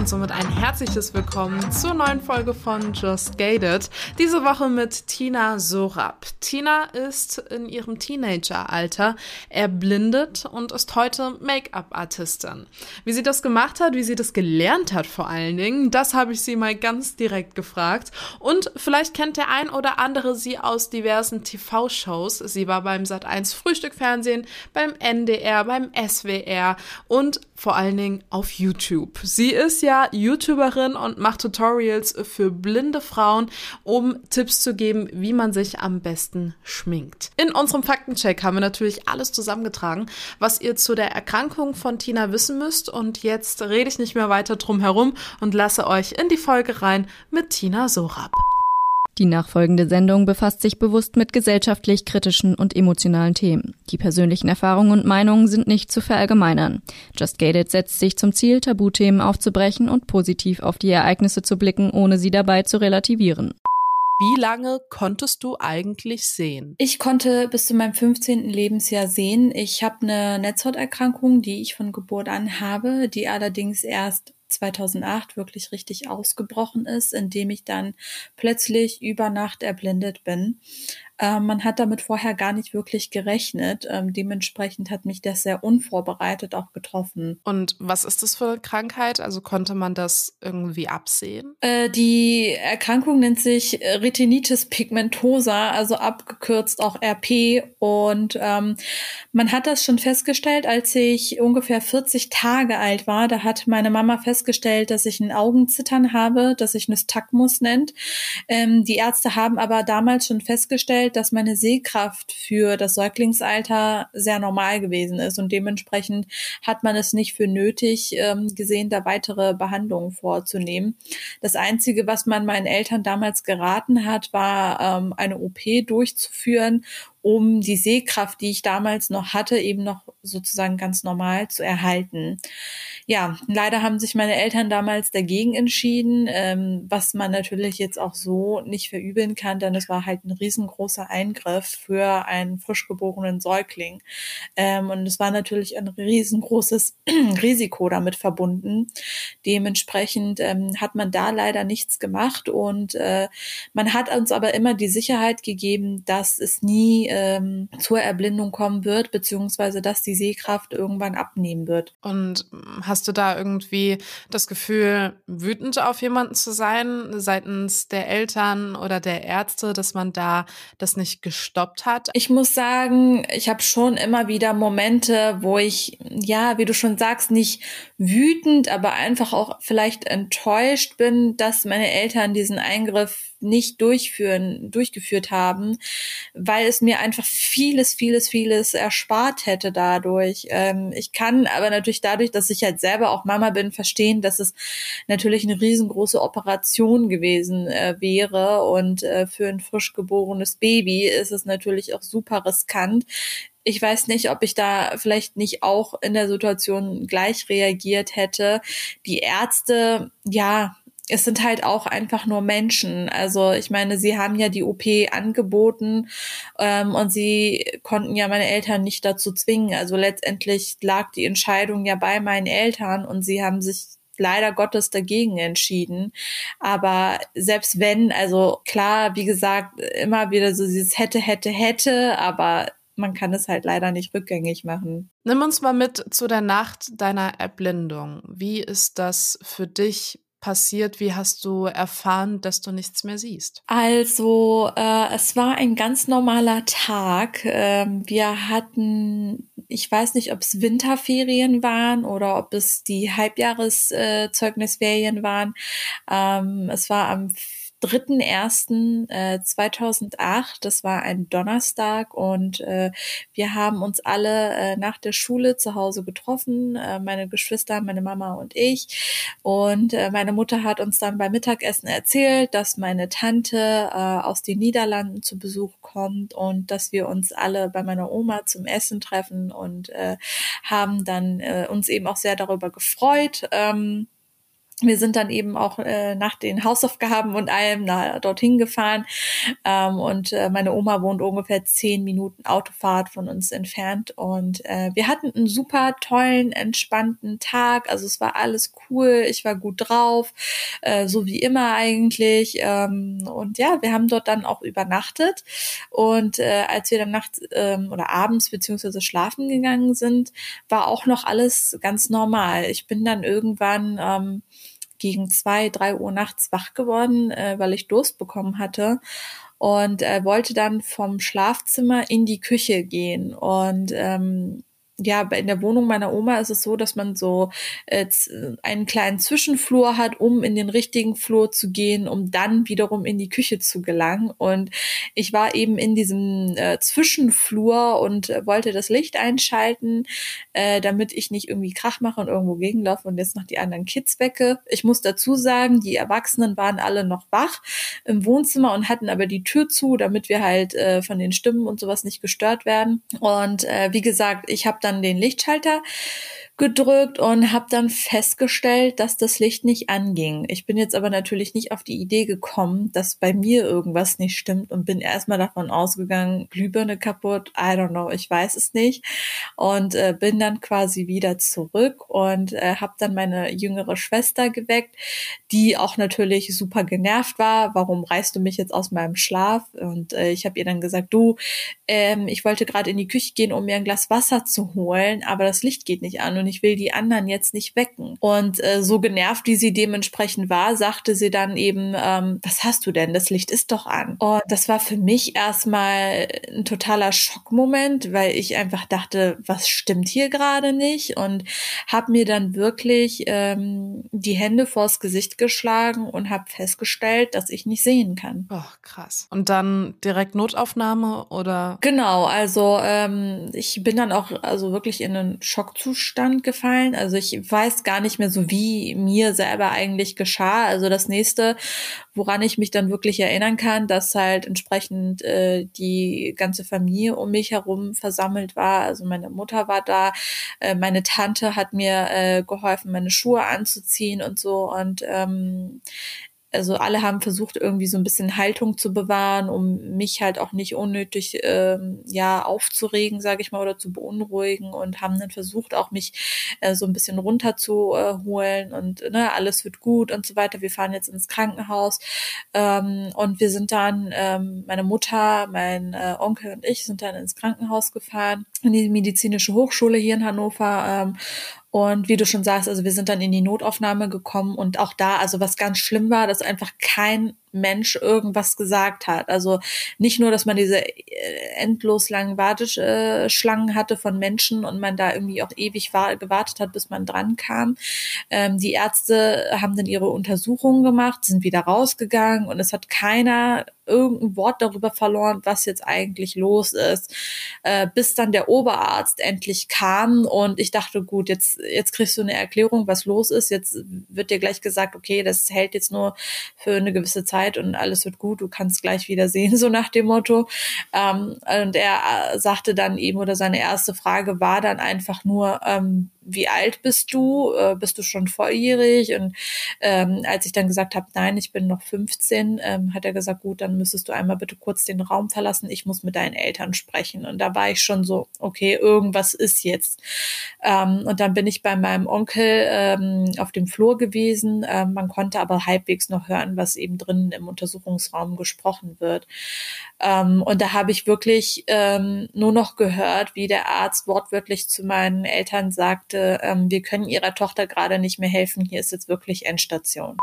Und somit ein herzliches Willkommen zur neuen Folge von Just Gated. Diese Woche mit Tina Sorab. Tina ist in ihrem Teenageralter erblindet und ist heute Make-up-Artistin. Wie sie das gemacht hat, wie sie das gelernt hat vor allen Dingen, das habe ich sie mal ganz direkt gefragt. Und vielleicht kennt der ein oder andere sie aus diversen TV-Shows. Sie war beim Sat1 Frühstückfernsehen, beim NDR, beim SWR und vor allen Dingen auf YouTube. Sie ist ja YouTuberin und macht Tutorials für blinde Frauen, um Tipps zu geben, wie man sich am besten schminkt. In unserem Faktencheck haben wir natürlich alles zusammengetragen, was ihr zu der Erkrankung von Tina wissen müsst. Und jetzt rede ich nicht mehr weiter drum herum und lasse euch in die Folge rein mit Tina Sorab. Die nachfolgende Sendung befasst sich bewusst mit gesellschaftlich kritischen und emotionalen Themen. Die persönlichen Erfahrungen und Meinungen sind nicht zu verallgemeinern. Just Gated setzt sich zum Ziel, Tabuthemen aufzubrechen und positiv auf die Ereignisse zu blicken, ohne sie dabei zu relativieren. Wie lange konntest du eigentlich sehen? Ich konnte bis zu meinem 15. Lebensjahr sehen. Ich habe eine Netzhauterkrankung, die ich von Geburt an habe, die allerdings erst 2008 wirklich richtig ausgebrochen ist, indem ich dann plötzlich über Nacht erblindet bin. Ähm, man hat damit vorher gar nicht wirklich gerechnet. Ähm, dementsprechend hat mich das sehr unvorbereitet auch getroffen. Und was ist das für eine Krankheit? Also konnte man das irgendwie absehen? Äh, die Erkrankung nennt sich Retinitis pigmentosa, also abgekürzt auch RP. Und ähm, man hat das schon festgestellt, als ich ungefähr 40 Tage alt war. Da hat meine Mama festgestellt, dass ich ein Augenzittern habe, dass sich Nystagmus nennt. Ähm, die Ärzte haben aber damals schon festgestellt, festgestellt, dass meine Sehkraft für das Säuglingsalter sehr normal gewesen ist und dementsprechend hat man es nicht für nötig ähm, gesehen, da weitere Behandlungen vorzunehmen. Das Einzige, was man meinen Eltern damals geraten hat, war ähm, eine OP durchzuführen um die Sehkraft, die ich damals noch hatte, eben noch sozusagen ganz normal zu erhalten. Ja, leider haben sich meine Eltern damals dagegen entschieden, ähm, was man natürlich jetzt auch so nicht verübeln kann, denn es war halt ein riesengroßer Eingriff für einen frisch geborenen Säugling. Ähm, und es war natürlich ein riesengroßes Risiko damit verbunden. Dementsprechend ähm, hat man da leider nichts gemacht und äh, man hat uns aber immer die Sicherheit gegeben, dass es nie ähm, zur Erblindung kommen wird, beziehungsweise dass die Sehkraft irgendwann abnehmen wird. Und hast du da irgendwie das Gefühl, wütend auf jemanden zu sein, seitens der Eltern oder der Ärzte, dass man da das nicht gestoppt hat? Ich muss sagen, ich habe schon immer wieder Momente, wo ich, ja, wie du schon sagst, nicht wütend, aber einfach auch vielleicht enttäuscht bin, dass meine Eltern diesen Eingriff nicht durchführen, durchgeführt haben, weil es mir einfach vieles, vieles, vieles erspart hätte dadurch. Ähm, ich kann aber natürlich dadurch, dass ich halt selber auch Mama bin, verstehen, dass es natürlich eine riesengroße Operation gewesen äh, wäre und äh, für ein frisch geborenes Baby ist es natürlich auch super riskant ich weiß nicht, ob ich da vielleicht nicht auch in der Situation gleich reagiert hätte. Die Ärzte, ja, es sind halt auch einfach nur Menschen. Also ich meine, sie haben ja die OP angeboten ähm, und sie konnten ja meine Eltern nicht dazu zwingen. Also letztendlich lag die Entscheidung ja bei meinen Eltern und sie haben sich leider Gottes dagegen entschieden. Aber selbst wenn, also klar, wie gesagt, immer wieder so dieses hätte, hätte, hätte, aber man kann es halt leider nicht rückgängig machen. Nimm uns mal mit zu der Nacht deiner Erblindung. Wie ist das für dich passiert? Wie hast du erfahren, dass du nichts mehr siehst? Also, äh, es war ein ganz normaler Tag. Ähm, wir hatten, ich weiß nicht, ob es Winterferien waren oder ob es die Halbjahreszeugnisferien äh, waren. Ähm, es war am 3.1.2008. Äh, das war ein Donnerstag und äh, wir haben uns alle äh, nach der Schule zu Hause getroffen, meine Geschwister, meine Mama und ich. Und meine Mutter hat uns dann beim Mittagessen erzählt, dass meine Tante aus den Niederlanden zu Besuch kommt und dass wir uns alle bei meiner Oma zum Essen treffen und haben dann uns eben auch sehr darüber gefreut. Ähm, wir sind dann eben auch äh, nach den Hausaufgaben und allem na, dorthin gefahren. Ähm, und äh, meine Oma wohnt ungefähr zehn Minuten Autofahrt von uns entfernt. Und äh, wir hatten einen super tollen, entspannten Tag. Also es war alles cool. Ich war gut drauf, äh, so wie immer eigentlich. Ähm, und ja, wir haben dort dann auch übernachtet. Und äh, als wir dann nachts ähm, oder abends beziehungsweise schlafen gegangen sind, war auch noch alles ganz normal. Ich bin dann irgendwann ähm, gegen zwei, drei Uhr nachts wach geworden, äh, weil ich Durst bekommen hatte. Und äh, wollte dann vom Schlafzimmer in die Küche gehen. Und ähm, ja, in der Wohnung meiner Oma ist es so, dass man so äh, einen kleinen Zwischenflur hat, um in den richtigen Flur zu gehen, um dann wiederum in die Küche zu gelangen. Und ich war eben in diesem äh, Zwischenflur und äh, wollte das Licht einschalten, äh, damit ich nicht irgendwie Krach mache und irgendwo gegenlaufe und jetzt noch die anderen Kids wecke. Ich muss dazu sagen, die Erwachsenen waren alle noch wach im Wohnzimmer und hatten aber die Tür zu, damit wir halt äh, von den Stimmen und sowas nicht gestört werden. Und äh, wie gesagt, ich habe dann dann den Lichtschalter gedrückt und habe dann festgestellt, dass das Licht nicht anging. Ich bin jetzt aber natürlich nicht auf die Idee gekommen, dass bei mir irgendwas nicht stimmt und bin erstmal davon ausgegangen, Glühbirne kaputt, I don't know, ich weiß es nicht und äh, bin dann quasi wieder zurück und äh, habe dann meine jüngere Schwester geweckt, die auch natürlich super genervt war. Warum reißt du mich jetzt aus meinem Schlaf? Und äh, ich habe ihr dann gesagt, du, ähm, ich wollte gerade in die Küche gehen, um mir ein Glas Wasser zu holen, aber das Licht geht nicht an und ich will die anderen jetzt nicht wecken. Und äh, so genervt, wie sie dementsprechend war, sagte sie dann eben, ähm, was hast du denn? Das Licht ist doch an. Und das war für mich erstmal ein totaler Schockmoment, weil ich einfach dachte, was stimmt hier gerade nicht? Und habe mir dann wirklich ähm, die Hände vors Gesicht geschlagen und habe festgestellt, dass ich nicht sehen kann. Oh, krass. Und dann direkt Notaufnahme oder? Genau, also ähm, ich bin dann auch also wirklich in einen Schockzustand gefallen. Also ich weiß gar nicht mehr so, wie mir selber eigentlich geschah. Also das nächste, woran ich mich dann wirklich erinnern kann, dass halt entsprechend äh, die ganze Familie um mich herum versammelt war. Also meine Mutter war da, äh, meine Tante hat mir äh, geholfen, meine Schuhe anzuziehen und so. Und ähm, also alle haben versucht, irgendwie so ein bisschen Haltung zu bewahren, um mich halt auch nicht unnötig ähm, ja aufzuregen, sage ich mal, oder zu beunruhigen und haben dann versucht, auch mich äh, so ein bisschen runterzuholen und ne, alles wird gut und so weiter. Wir fahren jetzt ins Krankenhaus ähm, und wir sind dann, ähm, meine Mutter, mein äh, Onkel und ich sind dann ins Krankenhaus gefahren, in die medizinische Hochschule hier in Hannover ähm, und wie du schon sagst, also wir sind dann in die Notaufnahme gekommen und auch da, also was ganz schlimm war, dass einfach kein Mensch irgendwas gesagt hat. Also nicht nur, dass man diese äh, endlos langen Warteschlangen hatte von Menschen und man da irgendwie auch ewig war, gewartet hat, bis man dran kam. Ähm, die Ärzte haben dann ihre Untersuchungen gemacht, sind wieder rausgegangen und es hat keiner irgendein Wort darüber verloren, was jetzt eigentlich los ist, äh, bis dann der Oberarzt endlich kam und ich dachte, gut, jetzt, jetzt kriegst du eine Erklärung, was los ist. Jetzt wird dir gleich gesagt, okay, das hält jetzt nur für eine gewisse Zeit Zeit und alles wird gut, du kannst gleich wieder sehen, so nach dem Motto. Ähm, und er äh, sagte dann eben, oder seine erste Frage war dann einfach nur, ähm, wie alt bist du? Äh, bist du schon volljährig? Und ähm, als ich dann gesagt habe, nein, ich bin noch 15, ähm, hat er gesagt, gut, dann müsstest du einmal bitte kurz den Raum verlassen. Ich muss mit deinen Eltern sprechen. Und da war ich schon so, okay, irgendwas ist jetzt. Ähm, und dann bin ich bei meinem Onkel ähm, auf dem Flur gewesen. Ähm, man konnte aber halbwegs noch hören, was eben drinnen im Untersuchungsraum gesprochen wird. Ähm, und da habe ich wirklich ähm, nur noch gehört, wie der Arzt wortwörtlich zu meinen Eltern sagte, sagte, ähm, wir können ihrer Tochter gerade nicht mehr helfen, hier ist jetzt wirklich Endstation.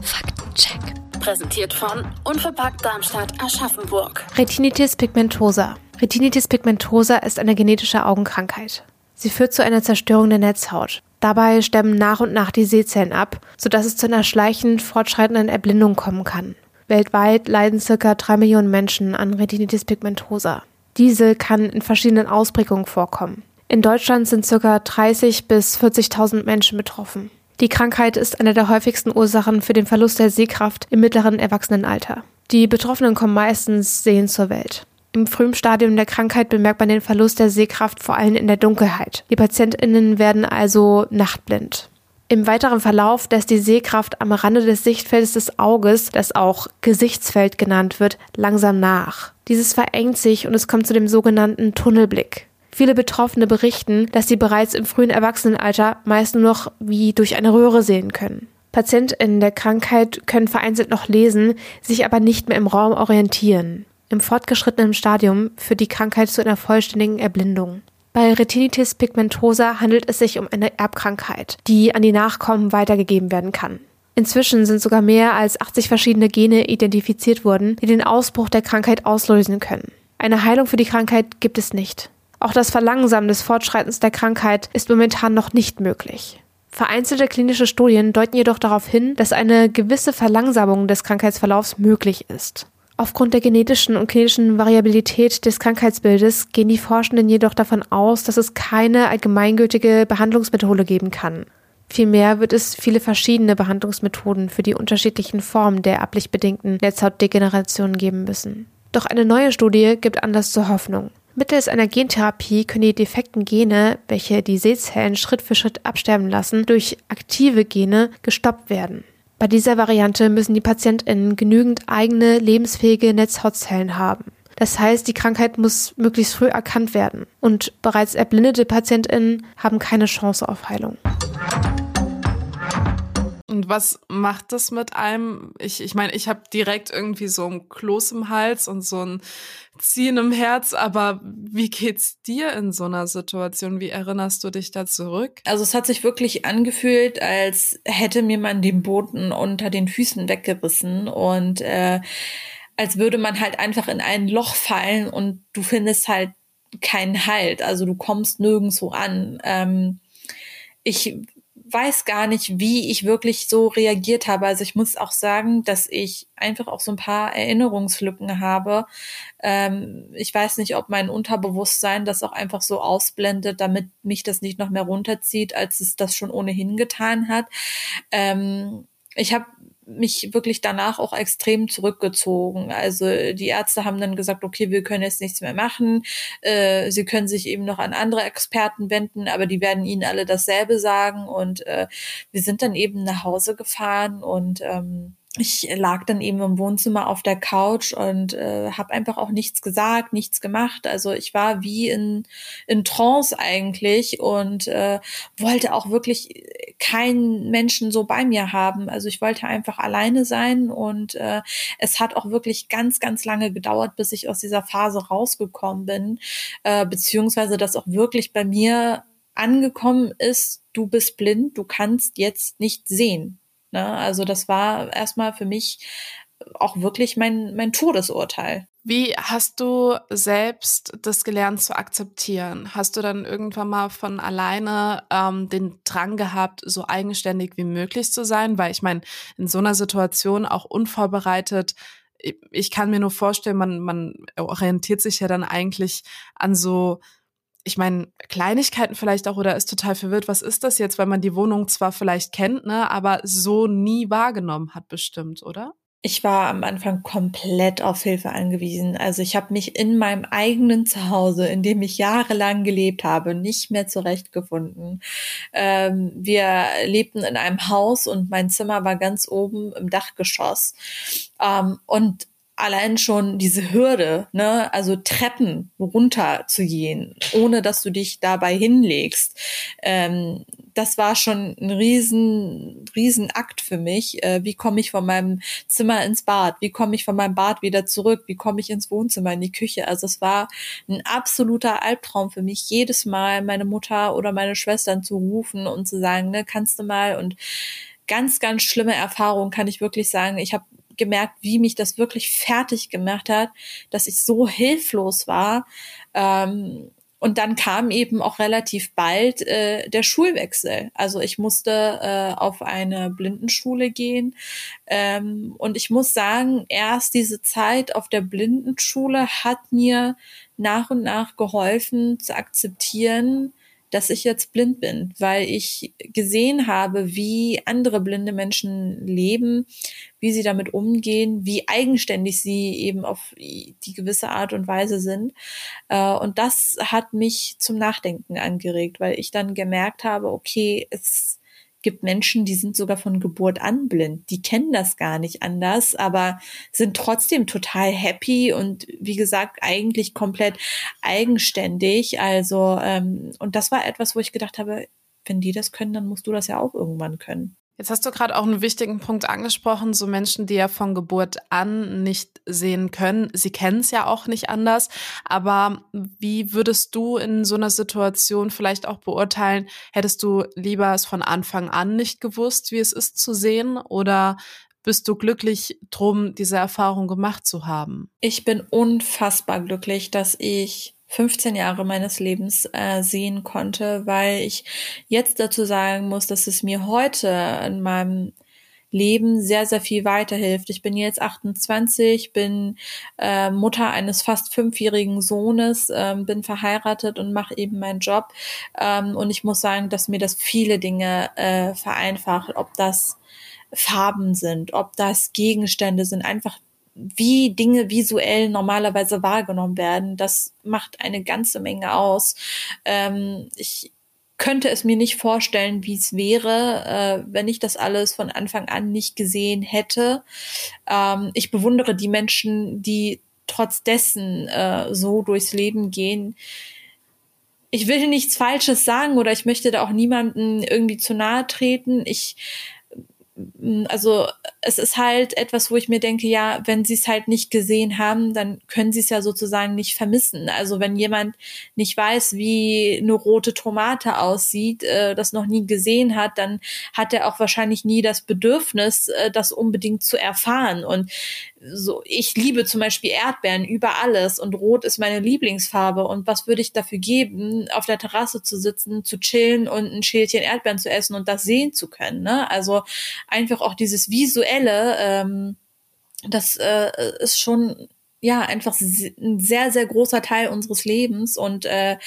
Faktencheck. Präsentiert von Unverpackt Darmstadt Aschaffenburg. Retinitis pigmentosa. Retinitis pigmentosa ist eine genetische Augenkrankheit. Sie führt zu einer Zerstörung der Netzhaut. Dabei sterben nach und nach die Sehzellen ab, sodass es zu einer schleichend fortschreitenden Erblindung kommen kann. Weltweit leiden circa drei Millionen Menschen an Retinitis pigmentosa. Diese kann in verschiedenen Ausprägungen vorkommen. In Deutschland sind circa 30 bis 40.000 Menschen betroffen. Die Krankheit ist eine der häufigsten Ursachen für den Verlust der Sehkraft im mittleren Erwachsenenalter. Die Betroffenen kommen meistens sehend zur Welt. Im frühen Stadium der Krankheit bemerkt man den Verlust der Sehkraft vor allem in der Dunkelheit. Die PatientInnen werden also nachtblind. Im weiteren Verlauf lässt die Sehkraft am Rande des Sichtfeldes des Auges, das auch Gesichtsfeld genannt wird, langsam nach. Dieses verengt sich und es kommt zu dem sogenannten Tunnelblick. Viele Betroffene berichten, dass sie bereits im frühen Erwachsenenalter meist nur noch wie durch eine Röhre sehen können. PatientInnen der Krankheit können vereinzelt noch lesen, sich aber nicht mehr im Raum orientieren. Im fortgeschrittenen Stadium führt die Krankheit zu einer vollständigen Erblindung. Bei Retinitis pigmentosa handelt es sich um eine Erbkrankheit, die an die Nachkommen weitergegeben werden kann. Inzwischen sind sogar mehr als 80 verschiedene Gene identifiziert worden, die den Ausbruch der Krankheit auslösen können. Eine Heilung für die Krankheit gibt es nicht. Auch das Verlangsamen des Fortschreitens der Krankheit ist momentan noch nicht möglich. Vereinzelte klinische Studien deuten jedoch darauf hin, dass eine gewisse Verlangsamung des Krankheitsverlaufs möglich ist. Aufgrund der genetischen und klinischen Variabilität des Krankheitsbildes gehen die Forschenden jedoch davon aus, dass es keine allgemeingültige Behandlungsmethode geben kann. Vielmehr wird es viele verschiedene Behandlungsmethoden für die unterschiedlichen Formen der ablichtbedingten Netzhautdegeneration geben müssen. Doch eine neue Studie gibt Anlass zur Hoffnung. Mittels einer Gentherapie können die defekten Gene, welche die Sehzellen Schritt für Schritt absterben lassen, durch aktive Gene gestoppt werden. Bei dieser Variante müssen die PatientInnen genügend eigene lebensfähige Netzhautzellen haben. Das heißt, die Krankheit muss möglichst früh erkannt werden und bereits erblindete PatientInnen haben keine Chance auf Heilung. Und was macht das mit einem? Ich ich, meine, ich habe direkt irgendwie so ein Kloß im Hals und so ein Ziehen im Herz, aber wie geht's dir in so einer Situation? Wie erinnerst du dich da zurück? Also es hat sich wirklich angefühlt, als hätte mir man den Boden unter den Füßen weggerissen und äh, als würde man halt einfach in ein Loch fallen und du findest halt keinen Halt. Also du kommst nirgendwo an. Ähm, ich weiß gar nicht, wie ich wirklich so reagiert habe. Also ich muss auch sagen, dass ich einfach auch so ein paar Erinnerungslücken habe. Ähm, ich weiß nicht, ob mein Unterbewusstsein das auch einfach so ausblendet, damit mich das nicht noch mehr runterzieht, als es das schon ohnehin getan hat. Ähm, ich habe mich wirklich danach auch extrem zurückgezogen. Also die Ärzte haben dann gesagt, okay, wir können jetzt nichts mehr machen. Äh, sie können sich eben noch an andere Experten wenden, aber die werden ihnen alle dasselbe sagen. Und äh, wir sind dann eben nach Hause gefahren und ähm, ich lag dann eben im Wohnzimmer auf der Couch und äh, habe einfach auch nichts gesagt, nichts gemacht. Also ich war wie in, in Trance eigentlich und äh, wollte auch wirklich keinen Menschen so bei mir haben. Also ich wollte einfach alleine sein und äh, es hat auch wirklich ganz, ganz lange gedauert, bis ich aus dieser Phase rausgekommen bin, äh, beziehungsweise dass auch wirklich bei mir angekommen ist, du bist blind, du kannst jetzt nicht sehen. Ne? Also das war erstmal für mich auch wirklich mein, mein Todesurteil. Wie hast du selbst das gelernt zu akzeptieren? Hast du dann irgendwann mal von alleine ähm, den Drang gehabt, so eigenständig wie möglich zu sein? Weil ich meine, in so einer Situation auch unvorbereitet, ich kann mir nur vorstellen, man, man orientiert sich ja dann eigentlich an so ich meine, Kleinigkeiten vielleicht auch oder ist total verwirrt, was ist das jetzt, weil man die Wohnung zwar vielleicht kennt, ne, aber so nie wahrgenommen hat bestimmt, oder? Ich war am Anfang komplett auf Hilfe angewiesen. Also ich habe mich in meinem eigenen Zuhause, in dem ich jahrelang gelebt habe, nicht mehr zurechtgefunden. Ähm, wir lebten in einem Haus und mein Zimmer war ganz oben im Dachgeschoss. Ähm, und allein schon diese Hürde, ne, also Treppen runter zu gehen, ohne dass du dich dabei hinlegst, ähm, das war schon ein riesen, Riesenakt für mich. Äh, wie komme ich von meinem Zimmer ins Bad? Wie komme ich von meinem Bad wieder zurück? Wie komme ich ins Wohnzimmer, in die Küche? Also es war ein absoluter Albtraum für mich, jedes Mal meine Mutter oder meine Schwestern zu rufen und zu sagen, ne, kannst du mal und ganz, ganz schlimme Erfahrung, kann ich wirklich sagen. Ich habe gemerkt, wie mich das wirklich fertig gemacht hat, dass ich so hilflos war. Ähm, und dann kam eben auch relativ bald äh, der Schulwechsel. Also ich musste äh, auf eine Blindenschule gehen. Ähm, und ich muss sagen, erst diese Zeit auf der Blindenschule hat mir nach und nach geholfen zu akzeptieren, dass ich jetzt blind bin, weil ich gesehen habe, wie andere blinde Menschen leben, wie sie damit umgehen, wie eigenständig sie eben auf die gewisse Art und Weise sind. Äh, und das hat mich zum Nachdenken angeregt, weil ich dann gemerkt habe, okay, es gibt Menschen, die sind sogar von Geburt an blind. Die kennen das gar nicht anders, aber sind trotzdem total happy und wie gesagt, eigentlich komplett eigenständig. Also, ähm, und das war etwas, wo ich gedacht habe, wenn die das können, dann musst du das ja auch irgendwann können. Jetzt hast du gerade auch einen wichtigen Punkt angesprochen, so Menschen, die ja von Geburt an nicht sehen können. Sie kennen es ja auch nicht anders. Aber wie würdest du in so einer Situation vielleicht auch beurteilen, hättest du lieber es von Anfang an nicht gewusst, wie es ist zu sehen? Oder bist du glücklich drum, diese Erfahrung gemacht zu haben? Ich bin unfassbar glücklich, dass ich 15 Jahre meines Lebens äh, sehen konnte, weil ich jetzt dazu sagen muss, dass es mir heute in meinem Leben sehr, sehr viel weiterhilft. Ich bin jetzt 28, bin äh, Mutter eines fast fünfjährigen Sohnes, äh, bin verheiratet und mache eben meinen Job. Ähm, und ich muss sagen, dass mir das viele Dinge äh, vereinfacht, ob das Farben sind, ob das Gegenstände sind, einfach wie Dinge visuell normalerweise wahrgenommen werden, das macht eine ganze Menge aus. Ähm, ich könnte es mir nicht vorstellen, wie es wäre, äh, wenn ich das alles von Anfang an nicht gesehen hätte. Ähm, ich bewundere die Menschen, die trotz dessen äh, so durchs Leben gehen. Ich will nichts Falsches sagen oder ich möchte da auch niemanden irgendwie zu nahe treten. Ich also es ist halt etwas, wo ich mir denke, ja, wenn sie es halt nicht gesehen haben, dann können sie es ja sozusagen nicht vermissen. Also wenn jemand nicht weiß, wie eine rote Tomate aussieht, äh, das noch nie gesehen hat, dann hat er auch wahrscheinlich nie das Bedürfnis, äh, das unbedingt zu erfahren. Und so, ich liebe zum Beispiel Erdbeeren über alles und Rot ist meine Lieblingsfarbe. Und was würde ich dafür geben, auf der Terrasse zu sitzen, zu chillen und ein Schälchen Erdbeeren zu essen und das sehen zu können? Ne? Also einfach auch dieses visuelle, ähm, das äh, ist schon ja einfach ein sehr sehr großer Teil unseres Lebens und äh,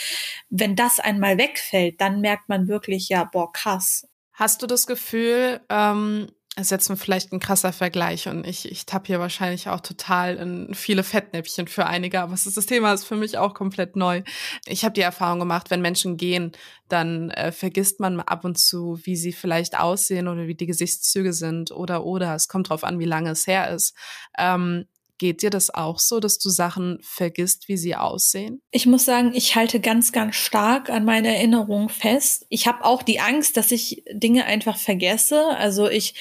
wenn das einmal wegfällt, dann merkt man wirklich ja boah krass. Hast du das Gefühl, ähm, ist jetzt vielleicht ein krasser Vergleich und ich, ich tapp hier wahrscheinlich auch total in viele Fettnäpfchen für einige, aber das Thema ist für mich auch komplett neu. Ich habe die Erfahrung gemacht, wenn Menschen gehen, dann äh, vergisst man ab und zu, wie sie vielleicht aussehen oder wie die Gesichtszüge sind oder oder. Es kommt drauf an, wie lange es her ist. Ähm, Geht dir das auch so, dass du Sachen vergisst, wie sie aussehen? Ich muss sagen, ich halte ganz, ganz stark an meine Erinnerungen fest. Ich habe auch die Angst, dass ich Dinge einfach vergesse. Also ich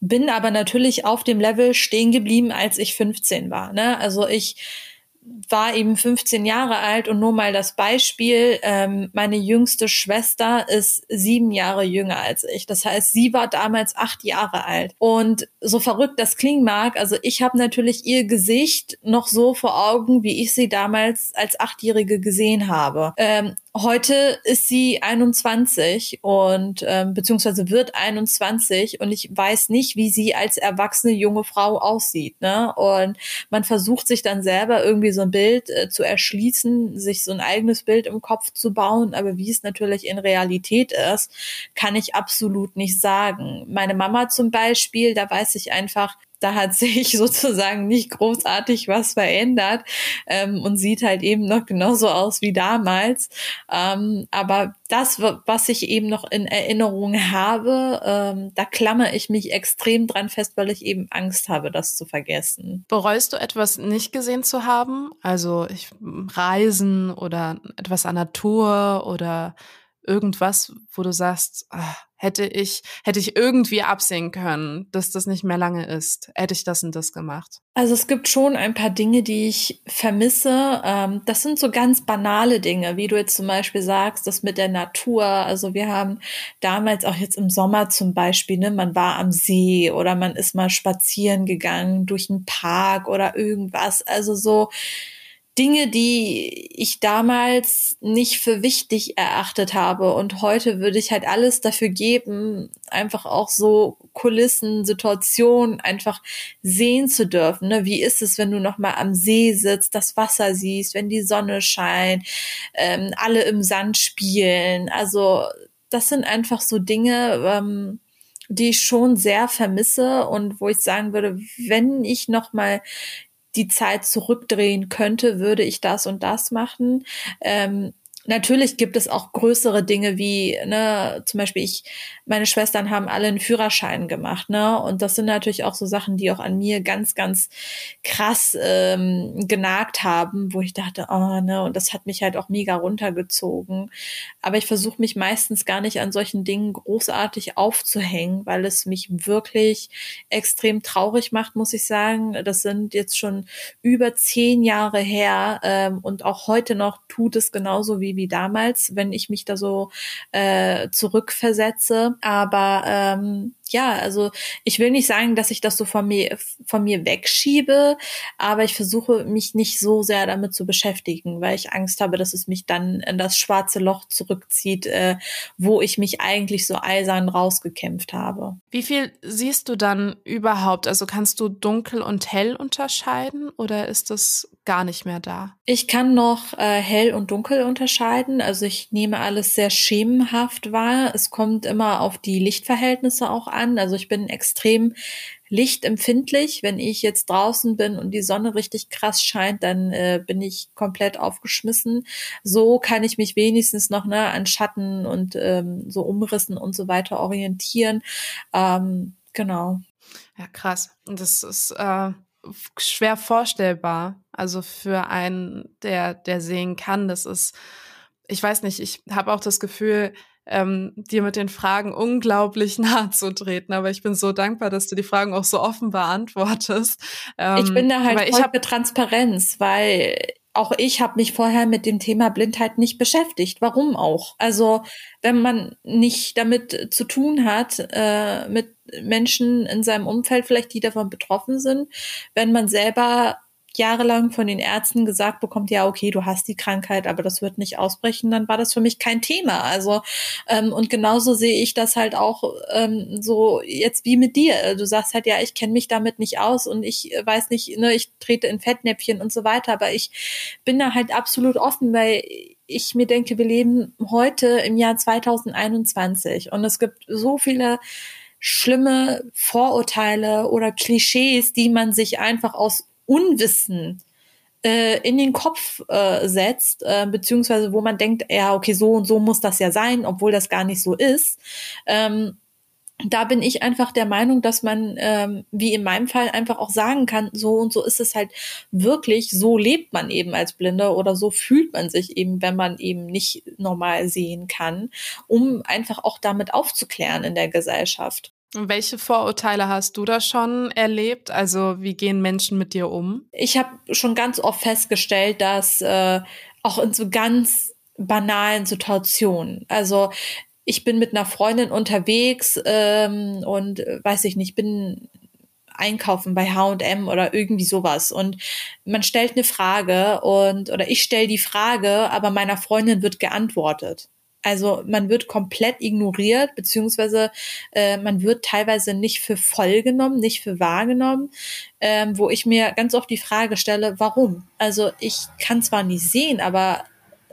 bin aber natürlich auf dem Level stehen geblieben, als ich 15 war. Ne? Also ich war eben 15 Jahre alt und nur mal das Beispiel, ähm, meine jüngste Schwester ist sieben Jahre jünger als ich. Das heißt, sie war damals acht Jahre alt. Und so verrückt das klingen mag, also ich habe natürlich ihr Gesicht noch so vor Augen, wie ich sie damals als Achtjährige gesehen habe. Ähm, Heute ist sie 21 und ähm, beziehungsweise wird 21 und ich weiß nicht, wie sie als erwachsene junge Frau aussieht. Ne? Und man versucht sich dann selber irgendwie so ein Bild äh, zu erschließen, sich so ein eigenes Bild im Kopf zu bauen, aber wie es natürlich in Realität ist, kann ich absolut nicht sagen. Meine Mama zum Beispiel, da weiß ich einfach, da hat sich sozusagen nicht großartig was verändert ähm, und sieht halt eben noch genauso aus wie damals. Ähm, aber das, was ich eben noch in Erinnerung habe, ähm, da klammer ich mich extrem dran fest, weil ich eben Angst habe, das zu vergessen. Bereust du etwas nicht gesehen zu haben? Also ich, Reisen oder etwas an Natur oder irgendwas, wo du sagst, ach, hätte ich, hätte ich irgendwie absehen können, dass das nicht mehr lange ist, hätte ich das und das gemacht. Also es gibt schon ein paar Dinge, die ich vermisse. Ähm, das sind so ganz banale Dinge, wie du jetzt zum Beispiel sagst, das mit der Natur. Also wir haben damals auch jetzt im Sommer zum Beispiel, ne, man war am See oder man ist mal spazieren gegangen durch einen Park oder irgendwas. Also so, Dinge, die ich damals nicht für wichtig erachtet habe. Und heute würde ich halt alles dafür geben, einfach auch so Kulissen, Situationen einfach sehen zu dürfen. Ne? Wie ist es, wenn du nochmal am See sitzt, das Wasser siehst, wenn die Sonne scheint, ähm, alle im Sand spielen. Also das sind einfach so Dinge, ähm, die ich schon sehr vermisse und wo ich sagen würde, wenn ich noch mal die Zeit zurückdrehen könnte, würde ich das und das machen. Ähm, natürlich gibt es auch größere Dinge wie, ne, zum Beispiel ich, meine Schwestern haben alle einen Führerschein gemacht, ne, und das sind natürlich auch so Sachen, die auch an mir ganz, ganz krass ähm, genagt haben, wo ich dachte, oh, ne, und das hat mich halt auch mega runtergezogen. Aber ich versuche mich meistens gar nicht an solchen Dingen großartig aufzuhängen, weil es mich wirklich extrem traurig macht, muss ich sagen. Das sind jetzt schon über zehn Jahre her ähm, und auch heute noch tut es genauso wie wie damals, wenn ich mich da so äh, zurückversetze. Aber ähm, ja, also ich will nicht sagen, dass ich das so von mir, von mir wegschiebe, aber ich versuche mich nicht so sehr damit zu beschäftigen, weil ich Angst habe, dass es mich dann in das schwarze Loch zurückzieht, äh, wo ich mich eigentlich so eisern rausgekämpft habe. Wie viel siehst du dann überhaupt? Also kannst du dunkel und hell unterscheiden oder ist das gar nicht mehr da? Ich kann noch äh, hell und dunkel unterscheiden. Also ich nehme alles sehr schemenhaft wahr. Es kommt immer auf die Lichtverhältnisse auch an. Also ich bin extrem lichtempfindlich. Wenn ich jetzt draußen bin und die Sonne richtig krass scheint, dann äh, bin ich komplett aufgeschmissen. So kann ich mich wenigstens noch ne, an Schatten und ähm, so Umrissen und so weiter orientieren. Ähm, genau. Ja, krass. Und das ist äh, schwer vorstellbar. Also für einen, der, der sehen kann, das ist, ich weiß nicht, ich habe auch das Gefühl, ähm, dir mit den Fragen unglaublich nahe zu treten. Aber ich bin so dankbar, dass du die Fragen auch so offen beantwortest. Ähm, ich bin da halt ich habe Transparenz, weil auch ich habe mich vorher mit dem Thema Blindheit nicht beschäftigt. Warum auch? Also wenn man nicht damit zu tun hat, äh, mit Menschen in seinem Umfeld vielleicht, die davon betroffen sind, wenn man selber jahrelang von den Ärzten gesagt bekommt, ja, okay, du hast die Krankheit, aber das wird nicht ausbrechen, dann war das für mich kein Thema. Also, ähm, und genauso sehe ich das halt auch ähm, so jetzt wie mit dir. Du sagst halt, ja, ich kenne mich damit nicht aus und ich weiß nicht, ne, ich trete in Fettnäpfchen und so weiter, aber ich bin da halt absolut offen, weil ich mir denke, wir leben heute im Jahr 2021 und es gibt so viele schlimme Vorurteile oder Klischees, die man sich einfach aus Unwissen äh, in den Kopf äh, setzt, äh, beziehungsweise wo man denkt, ja, okay, so und so muss das ja sein, obwohl das gar nicht so ist. Ähm, da bin ich einfach der Meinung, dass man, ähm, wie in meinem Fall, einfach auch sagen kann, so und so ist es halt wirklich, so lebt man eben als Blinder oder so fühlt man sich eben, wenn man eben nicht normal sehen kann, um einfach auch damit aufzuklären in der Gesellschaft. Welche Vorurteile hast du da schon erlebt? Also wie gehen Menschen mit dir um? Ich habe schon ganz oft festgestellt, dass äh, auch in so ganz banalen Situationen, also ich bin mit einer Freundin unterwegs ähm, und äh, weiß ich nicht, bin einkaufen bei H&M oder irgendwie sowas und man stellt eine Frage und oder ich stelle die Frage, aber meiner Freundin wird geantwortet. Also man wird komplett ignoriert, beziehungsweise äh, man wird teilweise nicht für voll genommen, nicht für wahrgenommen, ähm, wo ich mir ganz oft die Frage stelle, warum? Also ich kann zwar nicht sehen, aber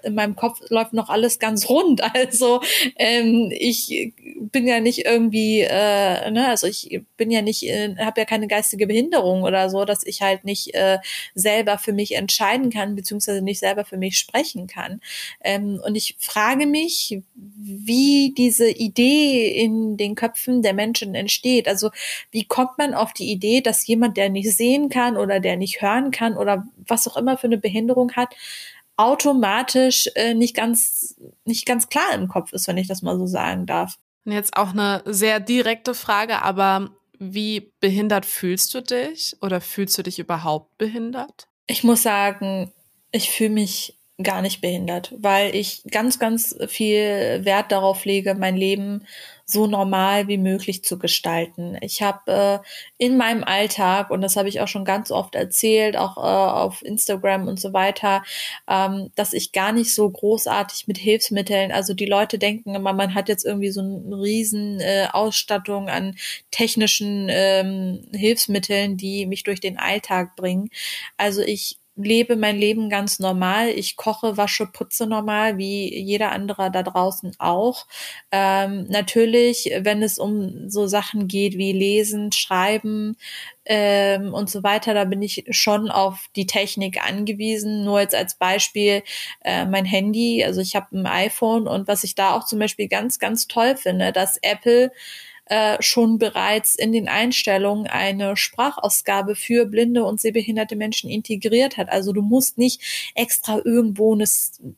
in meinem Kopf läuft noch alles ganz rund. Also ähm, ich bin ja nicht irgendwie, äh, ne, also ich bin ja nicht, äh, habe ja keine geistige Behinderung oder so, dass ich halt nicht äh, selber für mich entscheiden kann, beziehungsweise nicht selber für mich sprechen kann. Ähm, und ich frage mich, wie diese Idee in den Köpfen der Menschen entsteht. Also wie kommt man auf die Idee, dass jemand, der nicht sehen kann oder der nicht hören kann oder was auch immer für eine Behinderung hat, automatisch äh, nicht ganz nicht ganz klar im Kopf ist, wenn ich das mal so sagen darf. Und jetzt auch eine sehr direkte Frage, aber wie behindert fühlst du dich oder fühlst du dich überhaupt behindert? Ich muss sagen, ich fühle mich gar nicht behindert, weil ich ganz, ganz viel Wert darauf lege, mein Leben so normal wie möglich zu gestalten. Ich habe äh, in meinem Alltag, und das habe ich auch schon ganz oft erzählt, auch äh, auf Instagram und so weiter, ähm, dass ich gar nicht so großartig mit Hilfsmitteln, also die Leute denken immer, man hat jetzt irgendwie so eine riesen äh, Ausstattung an technischen ähm, Hilfsmitteln, die mich durch den Alltag bringen. Also ich lebe mein Leben ganz normal. Ich koche, wasche, putze normal, wie jeder andere da draußen auch. Ähm, natürlich, wenn es um so Sachen geht wie Lesen, Schreiben ähm, und so weiter, da bin ich schon auf die Technik angewiesen. Nur jetzt als Beispiel äh, mein Handy. Also ich habe ein iPhone und was ich da auch zum Beispiel ganz, ganz toll finde, dass Apple äh, schon bereits in den Einstellungen eine Sprachausgabe für blinde und sehbehinderte Menschen integriert hat. Also du musst nicht extra irgendwo eine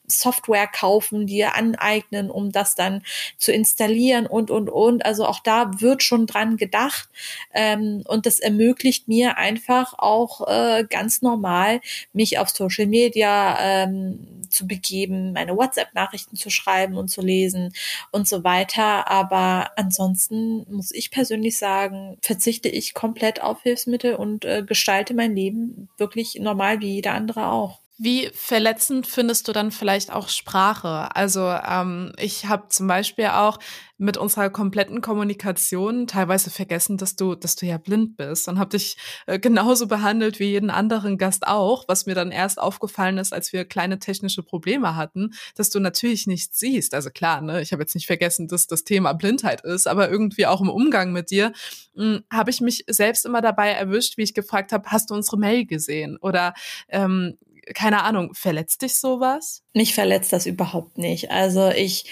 Software kaufen, dir aneignen, um das dann zu installieren und, und, und. Also auch da wird schon dran gedacht. Ähm, und das ermöglicht mir einfach auch äh, ganz normal, mich auf Social Media ähm, zu begeben, meine WhatsApp-Nachrichten zu schreiben und zu lesen und so weiter. Aber ansonsten muss ich persönlich sagen, verzichte ich komplett auf Hilfsmittel und äh, gestalte mein Leben wirklich normal wie jeder andere auch. Wie verletzend findest du dann vielleicht auch Sprache? Also ähm, ich habe zum Beispiel auch mit unserer kompletten Kommunikation teilweise vergessen, dass du, dass du ja blind bist und habe dich äh, genauso behandelt wie jeden anderen Gast auch, was mir dann erst aufgefallen ist, als wir kleine technische Probleme hatten, dass du natürlich nichts siehst. Also klar, ne, ich habe jetzt nicht vergessen, dass das Thema Blindheit ist, aber irgendwie auch im Umgang mit dir hm, habe ich mich selbst immer dabei erwischt, wie ich gefragt habe, hast du unsere Mail gesehen? Oder ähm, keine Ahnung, verletzt dich sowas? Mich verletzt das überhaupt nicht. Also ich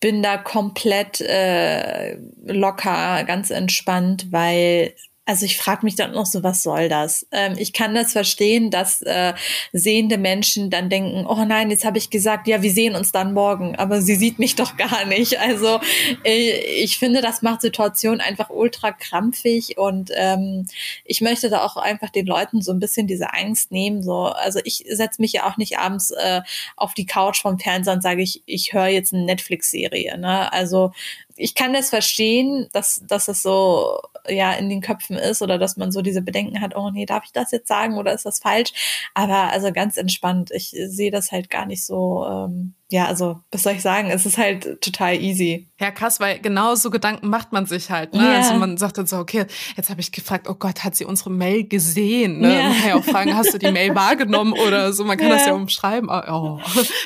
bin da komplett äh, locker, ganz entspannt, weil also ich frage mich dann noch so, was soll das? Ähm, ich kann das verstehen, dass äh, sehende Menschen dann denken, oh nein, jetzt habe ich gesagt, ja, wir sehen uns dann morgen, aber sie sieht mich doch gar nicht. Also äh, ich finde, das macht Situation einfach ultra krampfig und ähm, ich möchte da auch einfach den Leuten so ein bisschen diese Angst nehmen. So, also ich setze mich ja auch nicht abends äh, auf die Couch vom Fernseher und sage ich, ich höre jetzt eine Netflix-Serie. Ne? Also ich kann das verstehen, dass, dass es so ja in den Köpfen ist oder dass man so diese Bedenken hat, oh nee, darf ich das jetzt sagen oder ist das falsch? Aber also ganz entspannt, ich sehe das halt gar nicht so ähm, ja, also, was soll ich sagen? Es ist halt total easy. Ja, krass, weil genau so Gedanken macht man sich halt. Ne? Ja. Also man sagt dann so, okay, jetzt habe ich gefragt, oh Gott, hat sie unsere Mail gesehen? Ne? Ja. Man kann ja auch fragen, hast du die Mail wahrgenommen oder so? Man kann ja. das ja umschreiben. Oh,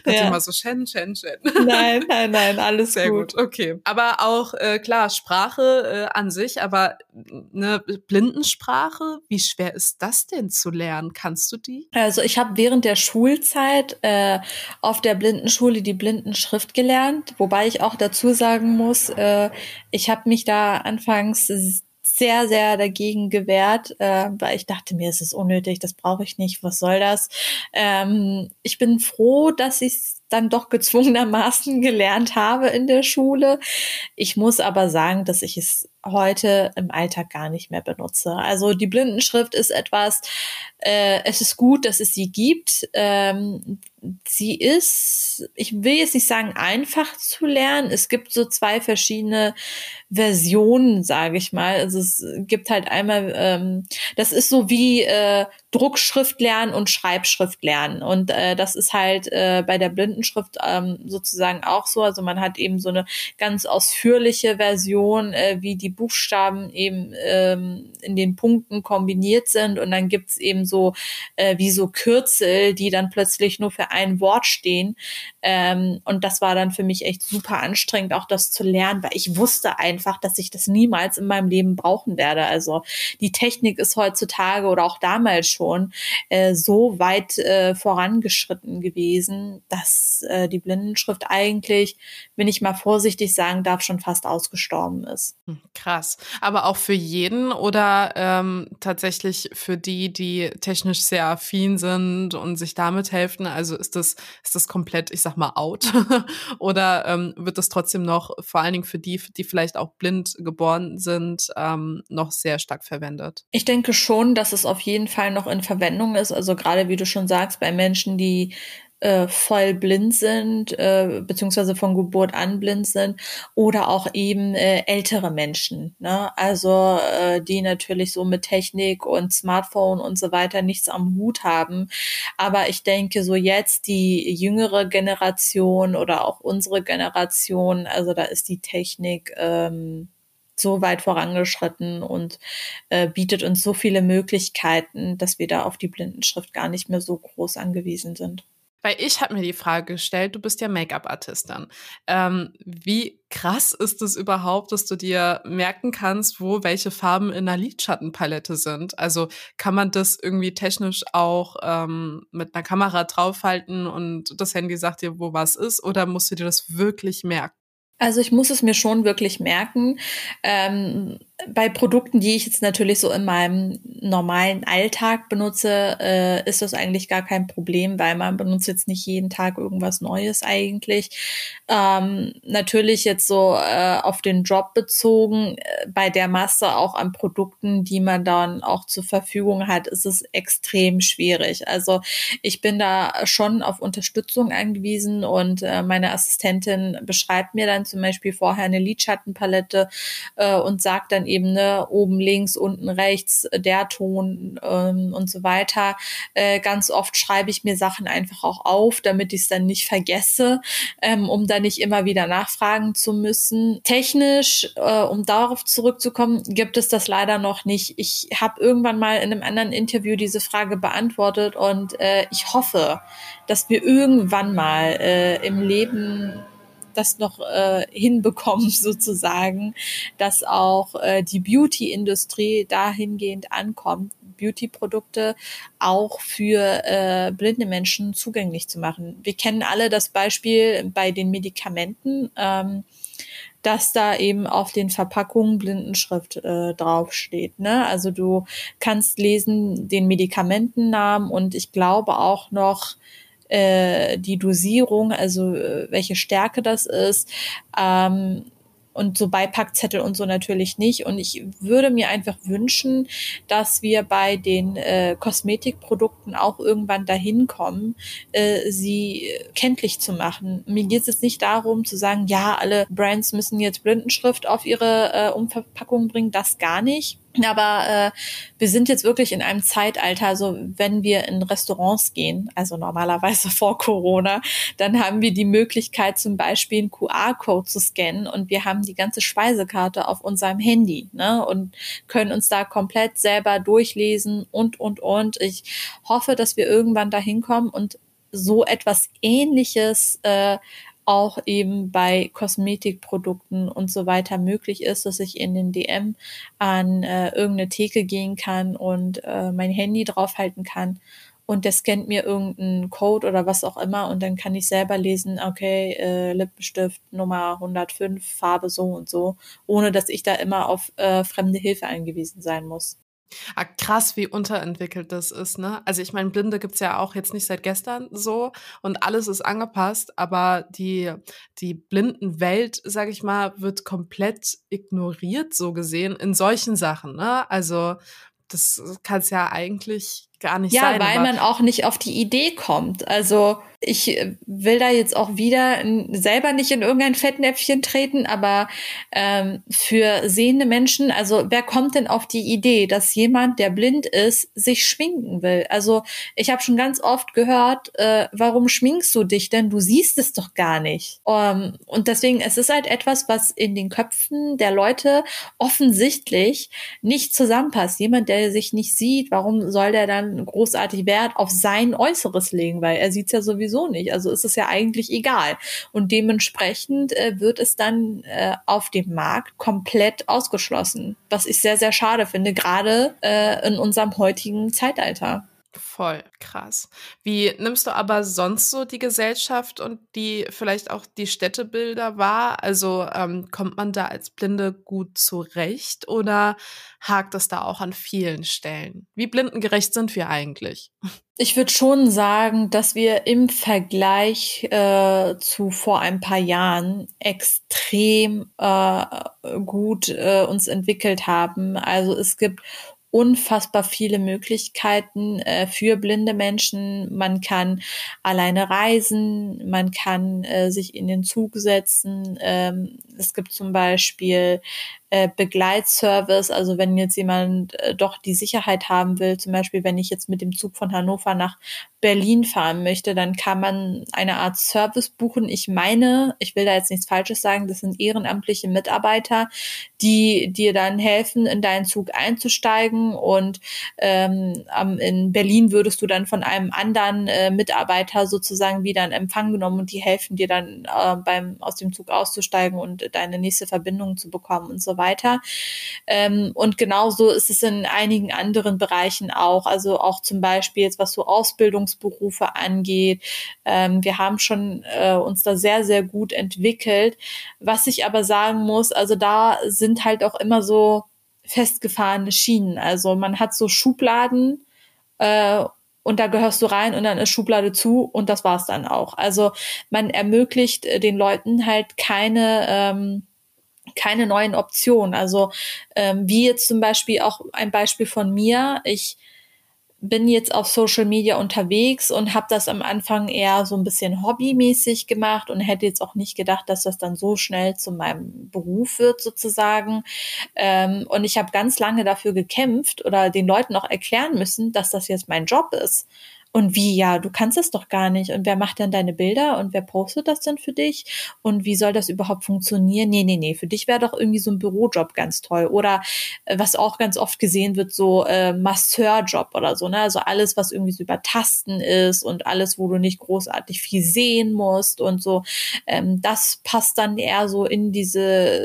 das ja. immer so Shen, Shen, Shen. Nein, nein, nein, alles Sehr gut. gut. Okay. Aber auch, äh, klar, Sprache äh, an sich, aber eine Blindensprache, wie schwer ist das denn zu lernen? Kannst du die? Also ich habe während der Schulzeit äh, auf der Blindenschule Schule die Blindenschrift gelernt, wobei ich auch dazu sagen muss, äh, ich habe mich da anfangs sehr, sehr dagegen gewehrt, äh, weil ich dachte mir, es ist unnötig, das brauche ich nicht, was soll das? Ähm, ich bin froh, dass ich dann doch gezwungenermaßen gelernt habe in der Schule. Ich muss aber sagen, dass ich es heute im Alltag gar nicht mehr benutze. Also die Blindenschrift ist etwas, äh, es ist gut, dass es sie gibt. Ähm, sie ist, ich will jetzt nicht sagen, einfach zu lernen. Es gibt so zwei verschiedene Versionen, sage ich mal. Also es gibt halt einmal, ähm, das ist so wie äh, Druckschrift lernen und Schreibschrift lernen. Und äh, das ist halt äh, bei der Blindenschrift ähm, sozusagen auch so. Also man hat eben so eine ganz ausführliche Version, äh, wie die Buchstaben eben ähm, in den Punkten kombiniert sind. Und dann gibt's eben so äh, wie so Kürzel, die dann plötzlich nur für ein Wort stehen. Ähm, und das war dann für mich echt super anstrengend, auch das zu lernen, weil ich wusste einfach, dass ich das niemals in meinem Leben brauchen werde. Also die Technik ist heutzutage oder auch damals schon schon äh, so weit äh, vorangeschritten gewesen, dass äh, die Blindenschrift eigentlich, wenn ich mal vorsichtig sagen darf, schon fast ausgestorben ist. Hm, krass. Aber auch für jeden oder ähm, tatsächlich für die, die technisch sehr affin sind und sich damit helfen? Also ist das, ist das komplett, ich sag mal, out? oder ähm, wird das trotzdem noch, vor allen Dingen für die, die vielleicht auch blind geboren sind, ähm, noch sehr stark verwendet? Ich denke schon, dass es auf jeden Fall noch in Verwendung ist. Also gerade wie du schon sagst, bei Menschen, die äh, voll blind sind, äh, beziehungsweise von Geburt an blind sind, oder auch eben äh, ältere Menschen. Ne? Also äh, die natürlich so mit Technik und Smartphone und so weiter nichts am Hut haben. Aber ich denke, so jetzt die jüngere Generation oder auch unsere Generation, also da ist die Technik ähm, so weit vorangeschritten und äh, bietet uns so viele Möglichkeiten, dass wir da auf die Blindenschrift gar nicht mehr so groß angewiesen sind. Weil ich habe mir die Frage gestellt, du bist ja Make-up-Artistin. Ähm, wie krass ist es überhaupt, dass du dir merken kannst, wo welche Farben in einer Lidschattenpalette sind? Also kann man das irgendwie technisch auch ähm, mit einer Kamera draufhalten und das Handy sagt dir, wo was ist? Oder musst du dir das wirklich merken? Also ich muss es mir schon wirklich merken. Ähm, bei Produkten, die ich jetzt natürlich so in meinem normalen Alltag benutze, äh, ist das eigentlich gar kein Problem, weil man benutzt jetzt nicht jeden Tag irgendwas Neues eigentlich. Ähm, natürlich jetzt so äh, auf den Job bezogen, äh, bei der Masse auch an Produkten, die man dann auch zur Verfügung hat, ist es extrem schwierig. Also ich bin da schon auf Unterstützung angewiesen und äh, meine Assistentin beschreibt mir dann zum Beispiel vorher eine Lidschattenpalette äh, und sagt dann eben, ne, oben links, unten rechts, der Ton ähm, und so weiter. Äh, ganz oft schreibe ich mir Sachen einfach auch auf, damit ich es dann nicht vergesse, ähm, um da nicht immer wieder nachfragen zu müssen. Technisch, äh, um darauf zurückzukommen, gibt es das leider noch nicht. Ich habe irgendwann mal in einem anderen Interview diese Frage beantwortet und äh, ich hoffe, dass wir irgendwann mal äh, im Leben das noch äh, hinbekommen, sozusagen, dass auch äh, die Beauty-Industrie dahingehend ankommt, Beauty-Produkte auch für äh, blinde Menschen zugänglich zu machen. Wir kennen alle das Beispiel bei den Medikamenten. Ähm, dass da eben auf den Verpackungen Blindenschrift äh, draufsteht. Ne? Also du kannst lesen den Medikamentennamen und ich glaube auch noch äh, die Dosierung, also äh, welche Stärke das ist. Ähm, und so Beipackzettel und so natürlich nicht. Und ich würde mir einfach wünschen, dass wir bei den äh, Kosmetikprodukten auch irgendwann dahin kommen, äh, sie kenntlich zu machen. Mir geht es nicht darum zu sagen, ja, alle Brands müssen jetzt Blindenschrift auf ihre äh, Umverpackung bringen, das gar nicht aber äh, wir sind jetzt wirklich in einem Zeitalter, also wenn wir in Restaurants gehen, also normalerweise vor Corona, dann haben wir die Möglichkeit zum Beispiel einen QR-Code zu scannen und wir haben die ganze Speisekarte auf unserem Handy ne, und können uns da komplett selber durchlesen und, und, und. Ich hoffe, dass wir irgendwann dahin kommen und so etwas Ähnliches äh, auch eben bei Kosmetikprodukten und so weiter möglich ist, dass ich in den DM an äh, irgendeine Theke gehen kann und äh, mein Handy draufhalten kann und der scannt mir irgendeinen Code oder was auch immer und dann kann ich selber lesen, okay, äh, Lippenstift Nummer 105, Farbe so und so, ohne dass ich da immer auf äh, fremde Hilfe angewiesen sein muss. Ah, krass, wie unterentwickelt das ist, ne? Also ich meine, Blinde gibt's ja auch jetzt nicht seit gestern so und alles ist angepasst, aber die, die Blindenwelt, sag ich mal, wird komplett ignoriert, so gesehen, in solchen Sachen, ne? Also das kann es ja eigentlich gar nicht ja, sein. Ja, weil man auch nicht auf die Idee kommt. Also ich will da jetzt auch wieder selber nicht in irgendein Fettnäpfchen treten, aber ähm, für sehende Menschen, also wer kommt denn auf die Idee, dass jemand, der blind ist, sich schminken will? Also ich habe schon ganz oft gehört, äh, warum schminkst du dich denn? Du siehst es doch gar nicht. Um, ähm, und deswegen, es ist halt etwas, was in den Köpfen der Leute offensichtlich nicht zusammenpasst. Jemand, der sich nicht sieht, warum soll der dann großartig Wert auf sein Äußeres legen? Weil er sieht ja sowieso sowieso nicht. Also ist es ja eigentlich egal. Und dementsprechend äh, wird es dann äh, auf dem Markt komplett ausgeschlossen, was ich sehr, sehr schade finde, gerade äh, in unserem heutigen Zeitalter. Voll krass. Wie nimmst du aber sonst so die Gesellschaft und die vielleicht auch die Städtebilder wahr? Also ähm, kommt man da als Blinde gut zurecht oder hakt es da auch an vielen Stellen? Wie blindengerecht sind wir eigentlich? Ich würde schon sagen, dass wir im Vergleich äh, zu vor ein paar Jahren extrem äh, gut äh, uns entwickelt haben. Also es gibt unfassbar viele Möglichkeiten äh, für blinde Menschen. Man kann alleine reisen, man kann äh, sich in den Zug setzen. Ähm, es gibt zum Beispiel äh, Begleitservice, also wenn jetzt jemand äh, doch die Sicherheit haben will, zum Beispiel wenn ich jetzt mit dem Zug von Hannover nach Berlin fahren möchte, dann kann man eine Art Service buchen. Ich meine, ich will da jetzt nichts Falsches sagen, das sind ehrenamtliche Mitarbeiter, die dir dann helfen, in deinen Zug einzusteigen und ähm, in Berlin würdest du dann von einem anderen äh, Mitarbeiter sozusagen wieder in Empfang genommen und die helfen dir dann äh, beim aus dem Zug auszusteigen und deine nächste Verbindung zu bekommen und so weiter. Ähm, und genauso ist es in einigen anderen Bereichen auch. Also auch zum Beispiel jetzt, was so Ausbildungsberufe angeht. Ähm, wir haben schon äh, uns da sehr, sehr gut entwickelt. Was ich aber sagen muss, also da sind halt auch immer so festgefahrene Schienen. Also man hat so Schubladen äh, und da gehörst du rein und dann ist Schublade zu und das war's dann auch. Also man ermöglicht äh, den Leuten halt keine ähm, keine neuen Optionen. Also ähm, wie jetzt zum Beispiel auch ein Beispiel von mir. Ich bin jetzt auf Social Media unterwegs und habe das am Anfang eher so ein bisschen hobbymäßig gemacht und hätte jetzt auch nicht gedacht, dass das dann so schnell zu meinem Beruf wird sozusagen. Ähm, und ich habe ganz lange dafür gekämpft oder den Leuten auch erklären müssen, dass das jetzt mein Job ist. Und wie, ja, du kannst es doch gar nicht. Und wer macht denn deine Bilder und wer postet das denn für dich? Und wie soll das überhaupt funktionieren? Nee, nee, nee, für dich wäre doch irgendwie so ein Bürojob ganz toll. Oder äh, was auch ganz oft gesehen wird, so äh, Masseurjob oder so, ne? Also alles, was irgendwie so über Tasten ist und alles, wo du nicht großartig viel sehen musst und so. Ähm, das passt dann eher so in diese,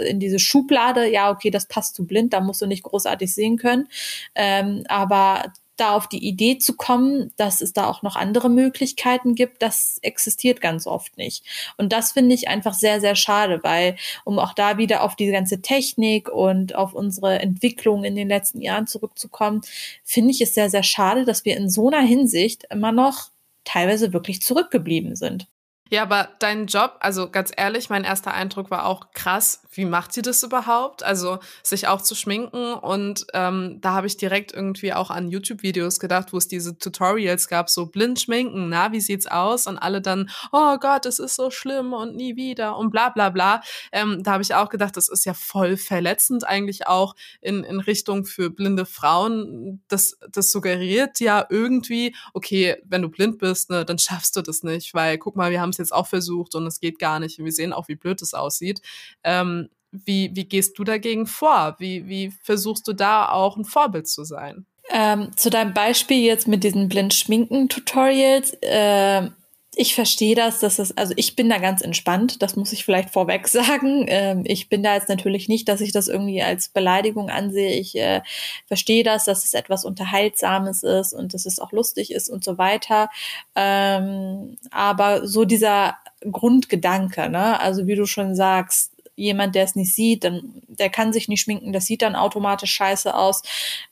in diese Schublade. Ja, okay, das passt zu blind, da musst du nicht großartig sehen können. Ähm, aber da auf die Idee zu kommen, dass es da auch noch andere Möglichkeiten gibt, das existiert ganz oft nicht. Und das finde ich einfach sehr, sehr schade, weil, um auch da wieder auf die ganze Technik und auf unsere Entwicklung in den letzten Jahren zurückzukommen, finde ich es sehr, sehr schade, dass wir in so einer Hinsicht immer noch teilweise wirklich zurückgeblieben sind. Ja, aber dein Job, also ganz ehrlich, mein erster Eindruck war auch krass. Wie macht sie das überhaupt? Also sich auch zu schminken und ähm, da habe ich direkt irgendwie auch an YouTube-Videos gedacht, wo es diese Tutorials gab, so blind schminken, na, wie sieht's aus? Und alle dann, oh Gott, es ist so schlimm und nie wieder und bla bla bla. Ähm, da habe ich auch gedacht, das ist ja voll verletzend eigentlich auch in, in Richtung für blinde Frauen. Das, das suggeriert ja irgendwie, okay, wenn du blind bist, ne, dann schaffst du das nicht, weil guck mal, wir haben es jetzt auch versucht und es geht gar nicht. Wir sehen auch, wie blöd es aussieht. Ähm, wie, wie gehst du dagegen vor? Wie, wie versuchst du da auch ein Vorbild zu sein? Ähm, zu deinem Beispiel jetzt mit diesen Blind-Schminken-Tutorials. Äh, ich verstehe das, dass es, also ich bin da ganz entspannt, das muss ich vielleicht vorweg sagen. Ähm, ich bin da jetzt natürlich nicht, dass ich das irgendwie als Beleidigung ansehe. Ich äh, verstehe das, dass es etwas Unterhaltsames ist und dass es auch lustig ist und so weiter. Ähm, aber so dieser Grundgedanke, ne? Also wie du schon sagst, jemand, der es nicht sieht, dann der kann sich nicht schminken, das sieht dann automatisch scheiße aus.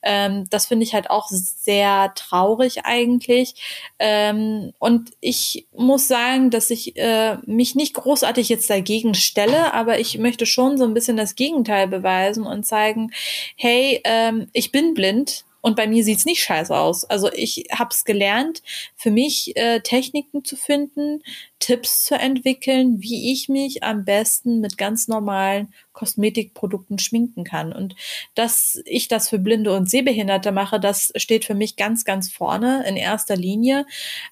Ähm, das finde ich halt auch sehr traurig eigentlich. Ähm, und ich muss sagen, dass ich äh, mich nicht großartig jetzt dagegen stelle, aber ich möchte schon so ein bisschen das Gegenteil beweisen und zeigen, hey, ähm, ich bin blind, und bei mir sieht's nicht scheiße aus. Also ich habe es gelernt, für mich äh, Techniken zu finden, Tipps zu entwickeln, wie ich mich am besten mit ganz normalen Kosmetikprodukten schminken kann. Und dass ich das für Blinde und Sehbehinderte mache, das steht für mich ganz, ganz vorne in erster Linie.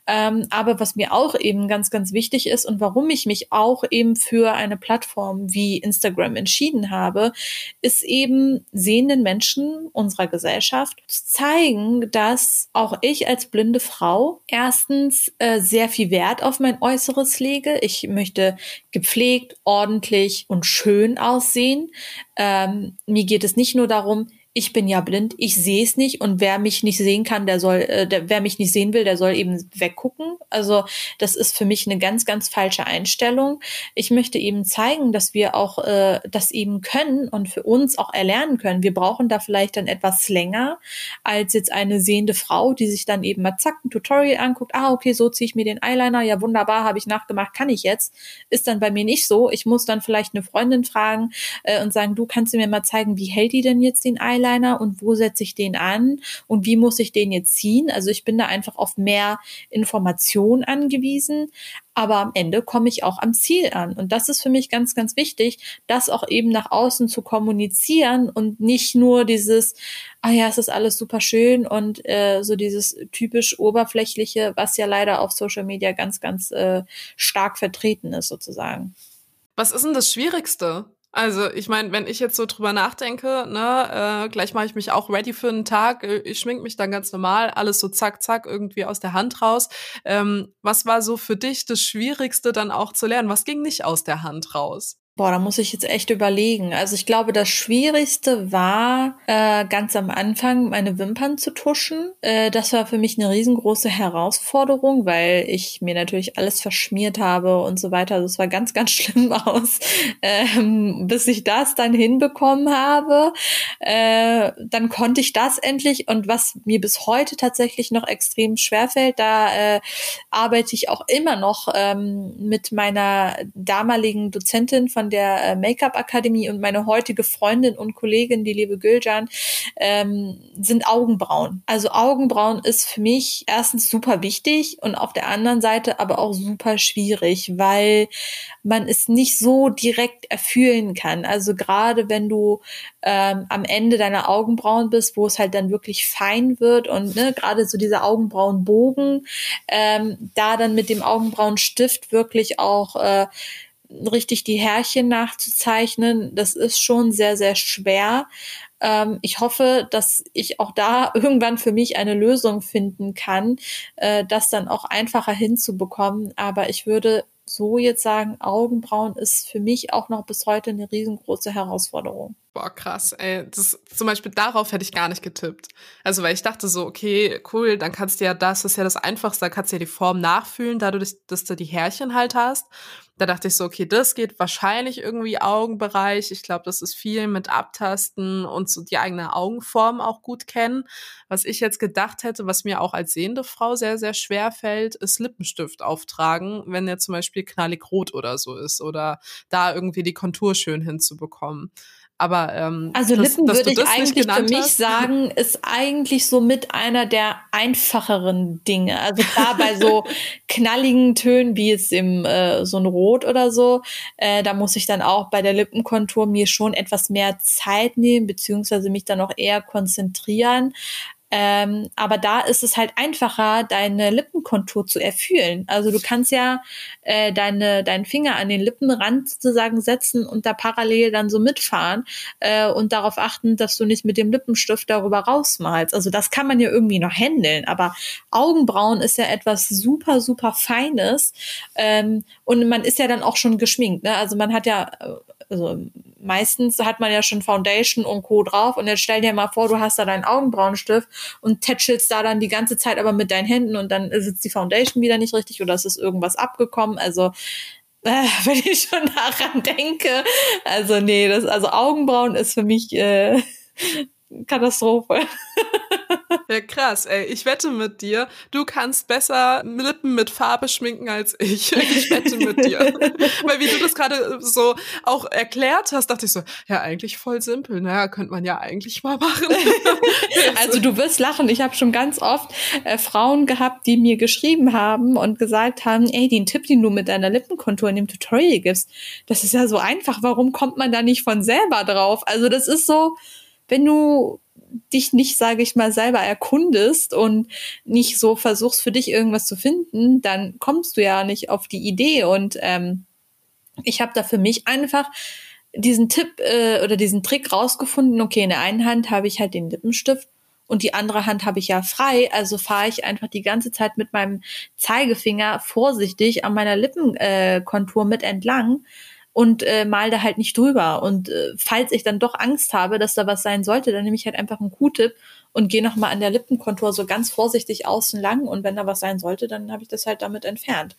Ähm, aber was mir auch eben ganz, ganz wichtig ist und warum ich mich auch eben für eine Plattform wie Instagram entschieden habe, ist eben sehenden Menschen unserer Gesellschaft zu zeigen, dass auch ich als blinde Frau erstens äh, sehr viel Wert auf mein Äußeres lege. Ich möchte gepflegt, ordentlich und schön aussehen. Ähm, mir geht es nicht nur darum, ich bin ja blind, ich sehe es nicht und wer mich nicht sehen kann, der soll, äh, der, wer mich nicht sehen will, der soll eben weggucken. Also das ist für mich eine ganz, ganz falsche Einstellung. Ich möchte eben zeigen, dass wir auch äh, das eben können und für uns auch erlernen können. Wir brauchen da vielleicht dann etwas länger als jetzt eine sehende Frau, die sich dann eben mal zack ein Tutorial anguckt. Ah, okay, so ziehe ich mir den Eyeliner. Ja, wunderbar, habe ich nachgemacht, kann ich jetzt. Ist dann bei mir nicht so. Ich muss dann vielleicht eine Freundin fragen äh, und sagen, du kannst du mir mal zeigen, wie hält die denn jetzt den Eyeliner und wo setze ich den an und wie muss ich den jetzt ziehen? Also ich bin da einfach auf mehr Information angewiesen, aber am Ende komme ich auch am Ziel an. Und das ist für mich ganz, ganz wichtig, das auch eben nach außen zu kommunizieren und nicht nur dieses, ah ja, es ist alles super schön und äh, so dieses typisch oberflächliche, was ja leider auf Social Media ganz, ganz äh, stark vertreten ist sozusagen. Was ist denn das Schwierigste? Also, ich meine, wenn ich jetzt so drüber nachdenke, ne, äh, gleich mache ich mich auch ready für einen Tag, äh, ich schmink mich dann ganz normal, alles so zack, zack, irgendwie aus der Hand raus. Ähm, was war so für dich das Schwierigste dann auch zu lernen? Was ging nicht aus der Hand raus? Boah, da muss ich jetzt echt überlegen. Also ich glaube, das Schwierigste war äh, ganz am Anfang meine Wimpern zu tuschen. Äh, das war für mich eine riesengroße Herausforderung, weil ich mir natürlich alles verschmiert habe und so weiter. Also es war ganz, ganz schlimm aus, ähm, bis ich das dann hinbekommen habe. Äh, dann konnte ich das endlich und was mir bis heute tatsächlich noch extrem schwerfällt, da äh, arbeite ich auch immer noch ähm, mit meiner damaligen Dozentin von der äh, Make-up-Akademie und meine heutige Freundin und Kollegin, die liebe Gülcan, ähm, sind Augenbrauen. Also Augenbrauen ist für mich erstens super wichtig und auf der anderen Seite aber auch super schwierig, weil man es nicht so direkt erfühlen kann. Also gerade wenn du ähm, am Ende deiner Augenbrauen bist, wo es halt dann wirklich fein wird und ne, gerade so dieser Augenbrauenbogen, ähm, da dann mit dem Augenbrauenstift wirklich auch äh, richtig die Härchen nachzuzeichnen, das ist schon sehr, sehr schwer. Ähm, ich hoffe, dass ich auch da irgendwann für mich eine Lösung finden kann, äh, das dann auch einfacher hinzubekommen. Aber ich würde so jetzt sagen, Augenbrauen ist für mich auch noch bis heute eine riesengroße Herausforderung. Boah, krass, ey. Das, zum Beispiel darauf hätte ich gar nicht getippt. Also, weil ich dachte so, okay, cool, dann kannst du ja das, das ist ja das Einfachste, da kannst du ja die Form nachfühlen, dadurch, dass du die Härchen halt hast. Da dachte ich so, okay, das geht wahrscheinlich irgendwie Augenbereich. Ich glaube, das ist viel mit Abtasten und so die eigene Augenform auch gut kennen. Was ich jetzt gedacht hätte, was mir auch als sehende Frau sehr, sehr schwer fällt, ist Lippenstift auftragen, wenn der zum Beispiel knallig rot oder so ist oder da irgendwie die Kontur schön hinzubekommen. Aber ähm, also Lippen dass, würde ich eigentlich für mich hast. sagen, ist eigentlich so mit einer der einfacheren Dinge. Also klar bei so knalligen Tönen wie jetzt im äh, so ein Rot oder so, äh, da muss ich dann auch bei der Lippenkontur mir schon etwas mehr Zeit nehmen beziehungsweise mich dann auch eher konzentrieren. Ähm, aber da ist es halt einfacher, deine Lippenkontur zu erfühlen. Also du kannst ja äh, deine, deinen Finger an den Lippenrand sozusagen setzen und da parallel dann so mitfahren äh, und darauf achten, dass du nicht mit dem Lippenstift darüber rausmalst. Also das kann man ja irgendwie noch handeln, aber Augenbrauen ist ja etwas super, super Feines ähm, und man ist ja dann auch schon geschminkt. Ne? Also man hat ja äh, also meistens hat man ja schon Foundation und Co. drauf und jetzt stell dir mal vor, du hast da deinen Augenbrauenstift und tätschelst da dann die ganze Zeit aber mit deinen Händen und dann sitzt die Foundation wieder nicht richtig oder es ist irgendwas abgekommen. Also äh, wenn ich schon daran denke, also nee, das also Augenbrauen ist für mich äh, Katastrophe. Ja, krass, ey. Ich wette mit dir, du kannst besser Lippen mit Farbe schminken als ich. Ich wette mit dir. Weil wie du das gerade so auch erklärt hast, dachte ich so, ja, eigentlich voll simpel. Naja, könnte man ja eigentlich mal machen. also du wirst lachen. Ich habe schon ganz oft äh, Frauen gehabt, die mir geschrieben haben und gesagt haben, ey, den Tipp, den du mit deiner Lippenkontur in dem Tutorial gibst, das ist ja so einfach. Warum kommt man da nicht von selber drauf? Also das ist so, wenn du dich nicht, sage ich mal, selber erkundest und nicht so versuchst für dich irgendwas zu finden, dann kommst du ja nicht auf die Idee. Und ähm, ich habe da für mich einfach diesen Tipp äh, oder diesen Trick rausgefunden. Okay, in der einen Hand habe ich halt den Lippenstift und die andere Hand habe ich ja frei, also fahre ich einfach die ganze Zeit mit meinem Zeigefinger vorsichtig an meiner Lippenkontur äh, mit entlang und äh, mal da halt nicht drüber. Und äh, falls ich dann doch Angst habe, dass da was sein sollte, dann nehme ich halt einfach einen Q-Tip und gehe nochmal an der Lippenkontur so ganz vorsichtig außen lang und wenn da was sein sollte, dann habe ich das halt damit entfernt.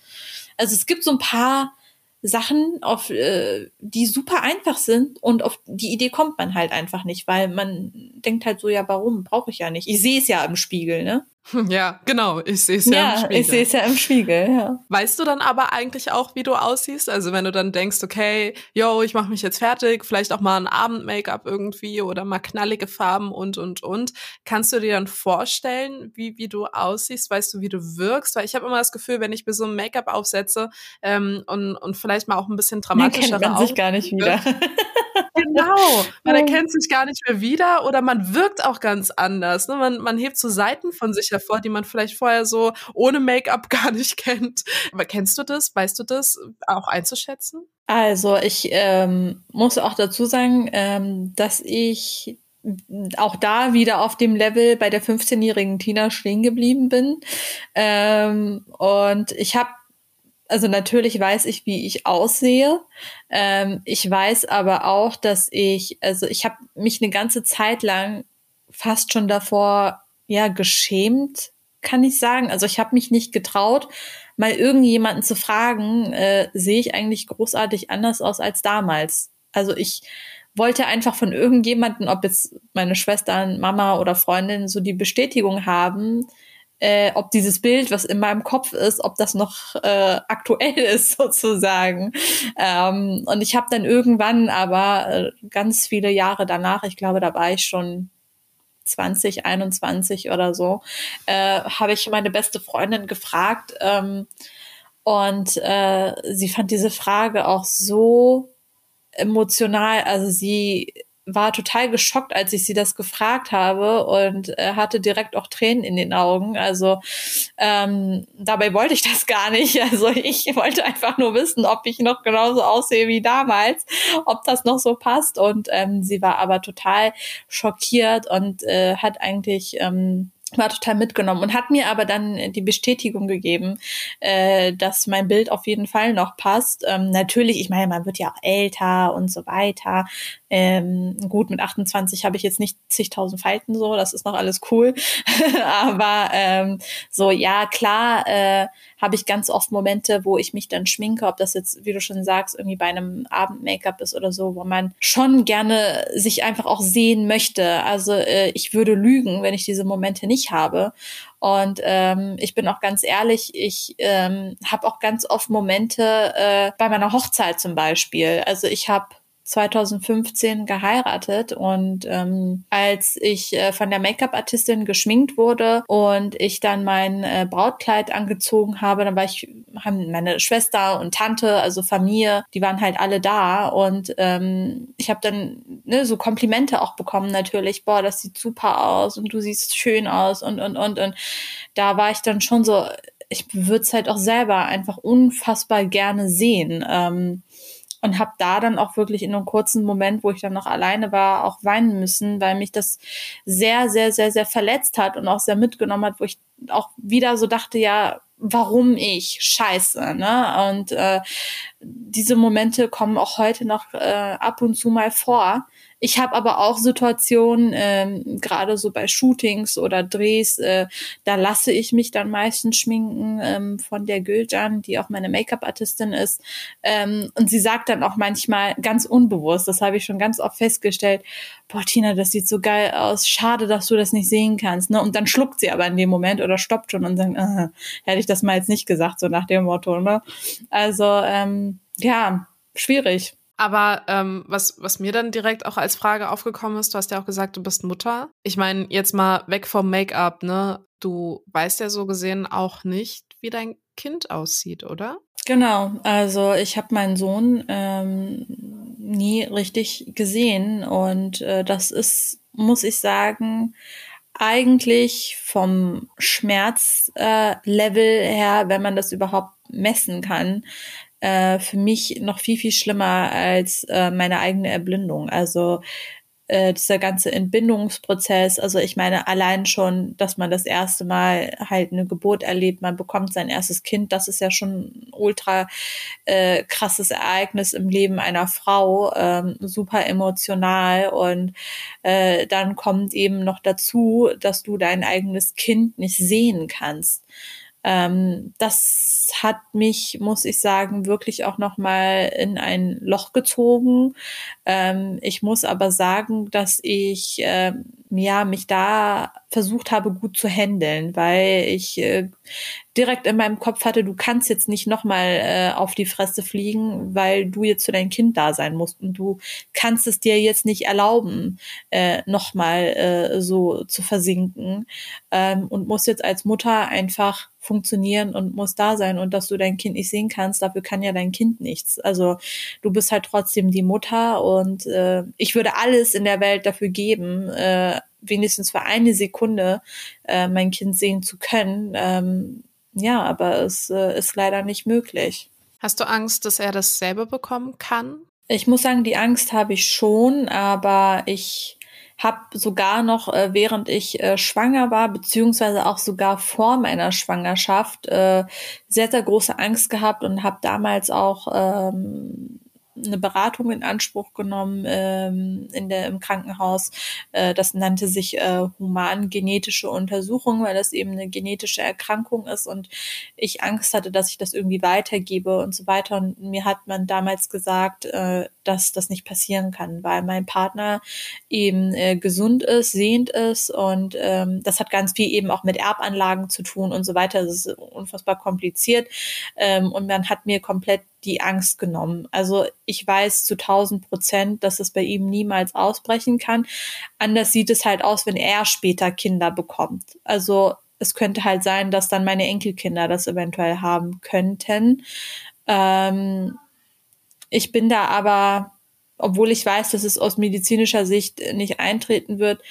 Also es gibt so ein paar Sachen, auf äh, die super einfach sind und auf die Idee kommt man halt einfach nicht, weil man denkt halt so, ja, warum brauche ich ja nicht. Ich sehe es ja im Spiegel, ne? Ja, genau. Ich sehe es ja, ja, im Spiegel. Ich sehe es ja im Spiegel, ja. Weißt du dann aber eigentlich auch, wie du aussiehst? Also wenn du dann denkst, okay, yo, ich mache mich jetzt fertig, vielleicht auch mal ein Abend-Make-up irgendwie oder mal knallige Farben und und und. Kannst du dir dann vorstellen, wie, wie du aussiehst? Weißt du, wie du wirkst? Weil ich habe immer das Gefühl, wenn ich mir so ein Make-up aufsetze ähm, und, und vielleicht mal auch ein bisschen dramatischere Dann kennt man sich gar nicht wieder. genau. Man erkennt sich gar nicht mehr wieder oder man wirkt auch ganz anders. Ne? Man, man hebt so Seiten von sich hervor, die man vielleicht vorher so ohne Make-up gar nicht kennt. Aber kennst du das? Weißt du das auch einzuschätzen? Also ich ähm, muss auch dazu sagen, ähm, dass ich auch da wieder auf dem Level bei der 15-jährigen Tina stehen geblieben bin. Ähm, und ich habe also natürlich weiß ich, wie ich aussehe. Ähm, ich weiß aber auch, dass ich, also ich habe mich eine ganze Zeit lang fast schon davor ja geschämt, kann ich sagen. Also ich habe mich nicht getraut, mal irgendjemanden zu fragen, äh, sehe ich eigentlich großartig anders aus als damals. Also ich wollte einfach von irgendjemanden, ob jetzt meine Schwestern, Mama oder Freundin, so die Bestätigung haben, äh, ob dieses Bild, was in meinem Kopf ist, ob das noch äh, aktuell ist sozusagen. Ähm, und ich habe dann irgendwann aber äh, ganz viele Jahre danach, ich glaube, da war ich schon 20, 21 oder so, äh, habe ich meine beste Freundin gefragt ähm, und äh, sie fand diese Frage auch so emotional. Also sie war total geschockt, als ich sie das gefragt habe und äh, hatte direkt auch Tränen in den Augen. Also ähm, dabei wollte ich das gar nicht. Also ich wollte einfach nur wissen, ob ich noch genauso aussehe wie damals, ob das noch so passt. Und ähm, sie war aber total schockiert und äh, hat eigentlich ähm, war total mitgenommen und hat mir aber dann die Bestätigung gegeben, äh, dass mein Bild auf jeden Fall noch passt. Ähm, natürlich, ich meine, man wird ja auch älter und so weiter. Ähm, gut, mit 28 habe ich jetzt nicht zigtausend Falten so, das ist noch alles cool. aber ähm, so, ja, klar, äh, habe ich ganz oft Momente, wo ich mich dann schminke, ob das jetzt, wie du schon sagst, irgendwie bei einem Abend-Make-up ist oder so, wo man schon gerne sich einfach auch sehen möchte. Also äh, ich würde lügen, wenn ich diese Momente nicht habe. Und ähm, ich bin auch ganz ehrlich, ich ähm, habe auch ganz oft Momente äh, bei meiner Hochzeit zum Beispiel. Also ich habe 2015 geheiratet und ähm, als ich äh, von der Make-up-Artistin geschminkt wurde und ich dann mein äh, Brautkleid angezogen habe, dann war ich, haben meine Schwester und Tante, also Familie, die waren halt alle da und ähm, ich habe dann ne, so Komplimente auch bekommen natürlich, boah, das sieht super aus und du siehst schön aus und und und und da war ich dann schon so, ich würde es halt auch selber einfach unfassbar gerne sehen. Ähm, und habe da dann auch wirklich in einem kurzen Moment, wo ich dann noch alleine war, auch weinen müssen, weil mich das sehr, sehr, sehr, sehr verletzt hat und auch sehr mitgenommen hat, wo ich auch wieder so dachte, ja, warum ich? Scheiße, ne? Und äh, diese Momente kommen auch heute noch äh, ab und zu mal vor. Ich habe aber auch Situationen, ähm, gerade so bei Shootings oder Drehs, äh, da lasse ich mich dann meistens schminken ähm, von der Gülcan, die auch meine Make-up-Artistin ist. Ähm, und sie sagt dann auch manchmal ganz unbewusst, das habe ich schon ganz oft festgestellt, boah, Tina, das sieht so geil aus, schade, dass du das nicht sehen kannst. Ne? Und dann schluckt sie aber in dem Moment oder stoppt schon und sagt, äh, hätte ich das mal jetzt nicht gesagt, so nach dem Motto. Ne? Also ähm, ja, schwierig. Aber ähm, was, was mir dann direkt auch als Frage aufgekommen ist, du hast ja auch gesagt, du bist Mutter. Ich meine, jetzt mal weg vom Make-up, ne? Du weißt ja so gesehen auch nicht, wie dein Kind aussieht, oder? Genau, also ich habe meinen Sohn ähm, nie richtig gesehen und äh, das ist, muss ich sagen, eigentlich vom Schmerzlevel äh, her, wenn man das überhaupt messen kann, äh, für mich noch viel, viel schlimmer als äh, meine eigene Erblindung. Also äh, dieser ganze Entbindungsprozess, also ich meine allein schon, dass man das erste Mal halt eine Geburt erlebt, man bekommt sein erstes Kind, das ist ja schon ein ultra äh, krasses Ereignis im Leben einer Frau, ähm, super emotional und äh, dann kommt eben noch dazu, dass du dein eigenes Kind nicht sehen kannst. Ähm, das hat mich, muss ich sagen, wirklich auch noch mal in ein Loch gezogen. Ähm, ich muss aber sagen, dass ich äh, ja mich da versucht habe, gut zu handeln, weil ich äh, direkt in meinem Kopf hatte, du kannst jetzt nicht nochmal äh, auf die Fresse fliegen, weil du jetzt für dein Kind da sein musst und du kannst es dir jetzt nicht erlauben, äh, nochmal äh, so zu versinken ähm, und musst jetzt als Mutter einfach funktionieren und muss da sein und dass du dein Kind nicht sehen kannst, dafür kann ja dein Kind nichts. Also du bist halt trotzdem die Mutter und äh, ich würde alles in der Welt dafür geben, äh, wenigstens für eine Sekunde äh, mein Kind sehen zu können. Ähm, ja, aber es äh, ist leider nicht möglich. Hast du Angst, dass er dasselbe bekommen kann? Ich muss sagen, die Angst habe ich schon, aber ich habe sogar noch, äh, während ich äh, schwanger war, beziehungsweise auch sogar vor meiner Schwangerschaft, äh, sehr, sehr große Angst gehabt und habe damals auch ähm, eine Beratung in Anspruch genommen ähm, in der, im Krankenhaus. Äh, das nannte sich äh, human-genetische Untersuchung, weil das eben eine genetische Erkrankung ist und ich Angst hatte, dass ich das irgendwie weitergebe und so weiter. Und mir hat man damals gesagt, äh, dass das nicht passieren kann, weil mein Partner eben äh, gesund ist, sehend ist und ähm, das hat ganz viel eben auch mit Erbanlagen zu tun und so weiter. Das ist unfassbar kompliziert ähm, und man hat mir komplett die Angst genommen. Also ich weiß zu 1000 Prozent, dass es bei ihm niemals ausbrechen kann. Anders sieht es halt aus, wenn er später Kinder bekommt. Also es könnte halt sein, dass dann meine Enkelkinder das eventuell haben könnten. Ähm, ich bin da aber, obwohl ich weiß, dass es aus medizinischer Sicht nicht eintreten wird,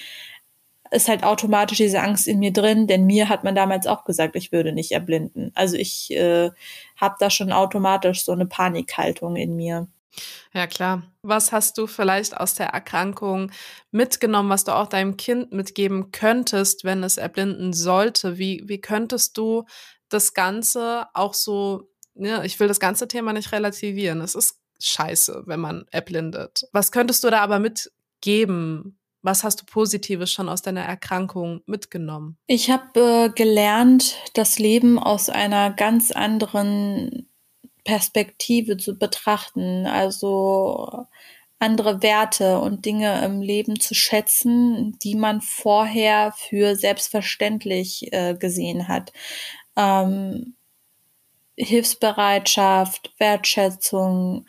ist halt automatisch diese Angst in mir drin, denn mir hat man damals auch gesagt, ich würde nicht erblinden. Also ich äh, habe da schon automatisch so eine Panikhaltung in mir. Ja, klar. Was hast du vielleicht aus der Erkrankung mitgenommen, was du auch deinem Kind mitgeben könntest, wenn es erblinden sollte? Wie, wie könntest du das Ganze auch so, ne, ich will das ganze Thema nicht relativieren. Es ist scheiße, wenn man erblindet. Was könntest du da aber mitgeben, was hast du Positives schon aus deiner Erkrankung mitgenommen? Ich habe äh, gelernt, das Leben aus einer ganz anderen Perspektive zu betrachten, also andere Werte und Dinge im Leben zu schätzen, die man vorher für selbstverständlich äh, gesehen hat. Ähm, Hilfsbereitschaft, Wertschätzung,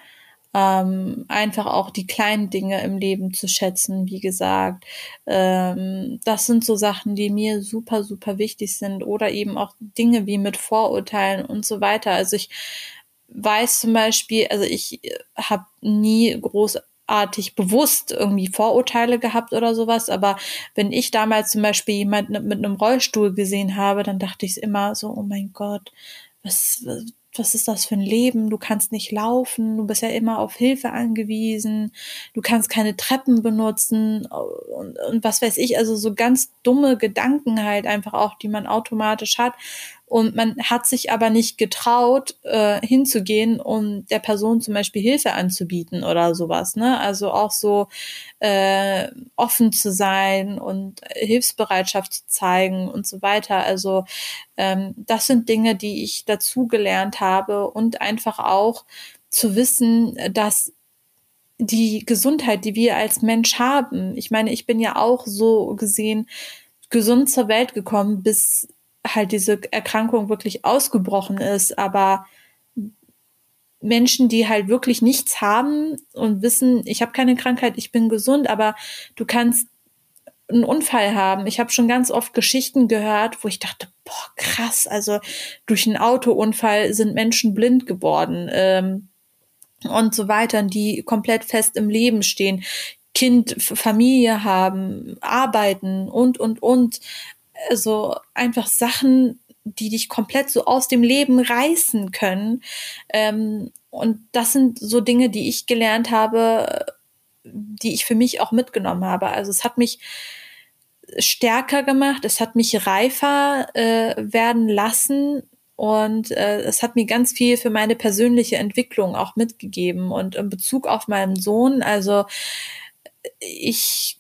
ähm, einfach auch die kleinen Dinge im Leben zu schätzen, wie gesagt. Ähm, das sind so Sachen, die mir super, super wichtig sind oder eben auch Dinge wie mit Vorurteilen und so weiter. Also ich weiß zum Beispiel, also ich habe nie großartig bewusst irgendwie Vorurteile gehabt oder sowas, aber wenn ich damals zum Beispiel jemanden mit einem Rollstuhl gesehen habe, dann dachte ich immer so, oh mein Gott, was, was ist das für ein Leben? Du kannst nicht laufen, du bist ja immer auf Hilfe angewiesen, du kannst keine Treppen benutzen und, und was weiß ich, also so ganz dumme Gedanken halt einfach auch, die man automatisch hat. Und man hat sich aber nicht getraut, äh, hinzugehen, um der Person zum Beispiel Hilfe anzubieten oder sowas. Ne? Also auch so äh, offen zu sein und Hilfsbereitschaft zu zeigen und so weiter. Also ähm, das sind Dinge, die ich dazu gelernt habe und einfach auch zu wissen, dass die Gesundheit, die wir als Mensch haben, ich meine, ich bin ja auch so gesehen gesund zur Welt gekommen, bis halt diese Erkrankung wirklich ausgebrochen ist, aber Menschen, die halt wirklich nichts haben und wissen, ich habe keine Krankheit, ich bin gesund, aber du kannst einen Unfall haben. Ich habe schon ganz oft Geschichten gehört, wo ich dachte, boah, krass, also durch einen Autounfall sind Menschen blind geworden ähm, und so weiter, die komplett fest im Leben stehen, Kind, Familie haben, arbeiten und, und, und also einfach Sachen, die dich komplett so aus dem Leben reißen können. Ähm, und das sind so Dinge, die ich gelernt habe, die ich für mich auch mitgenommen habe. Also es hat mich stärker gemacht, es hat mich reifer äh, werden lassen und äh, es hat mir ganz viel für meine persönliche Entwicklung auch mitgegeben. Und in Bezug auf meinen Sohn, also ich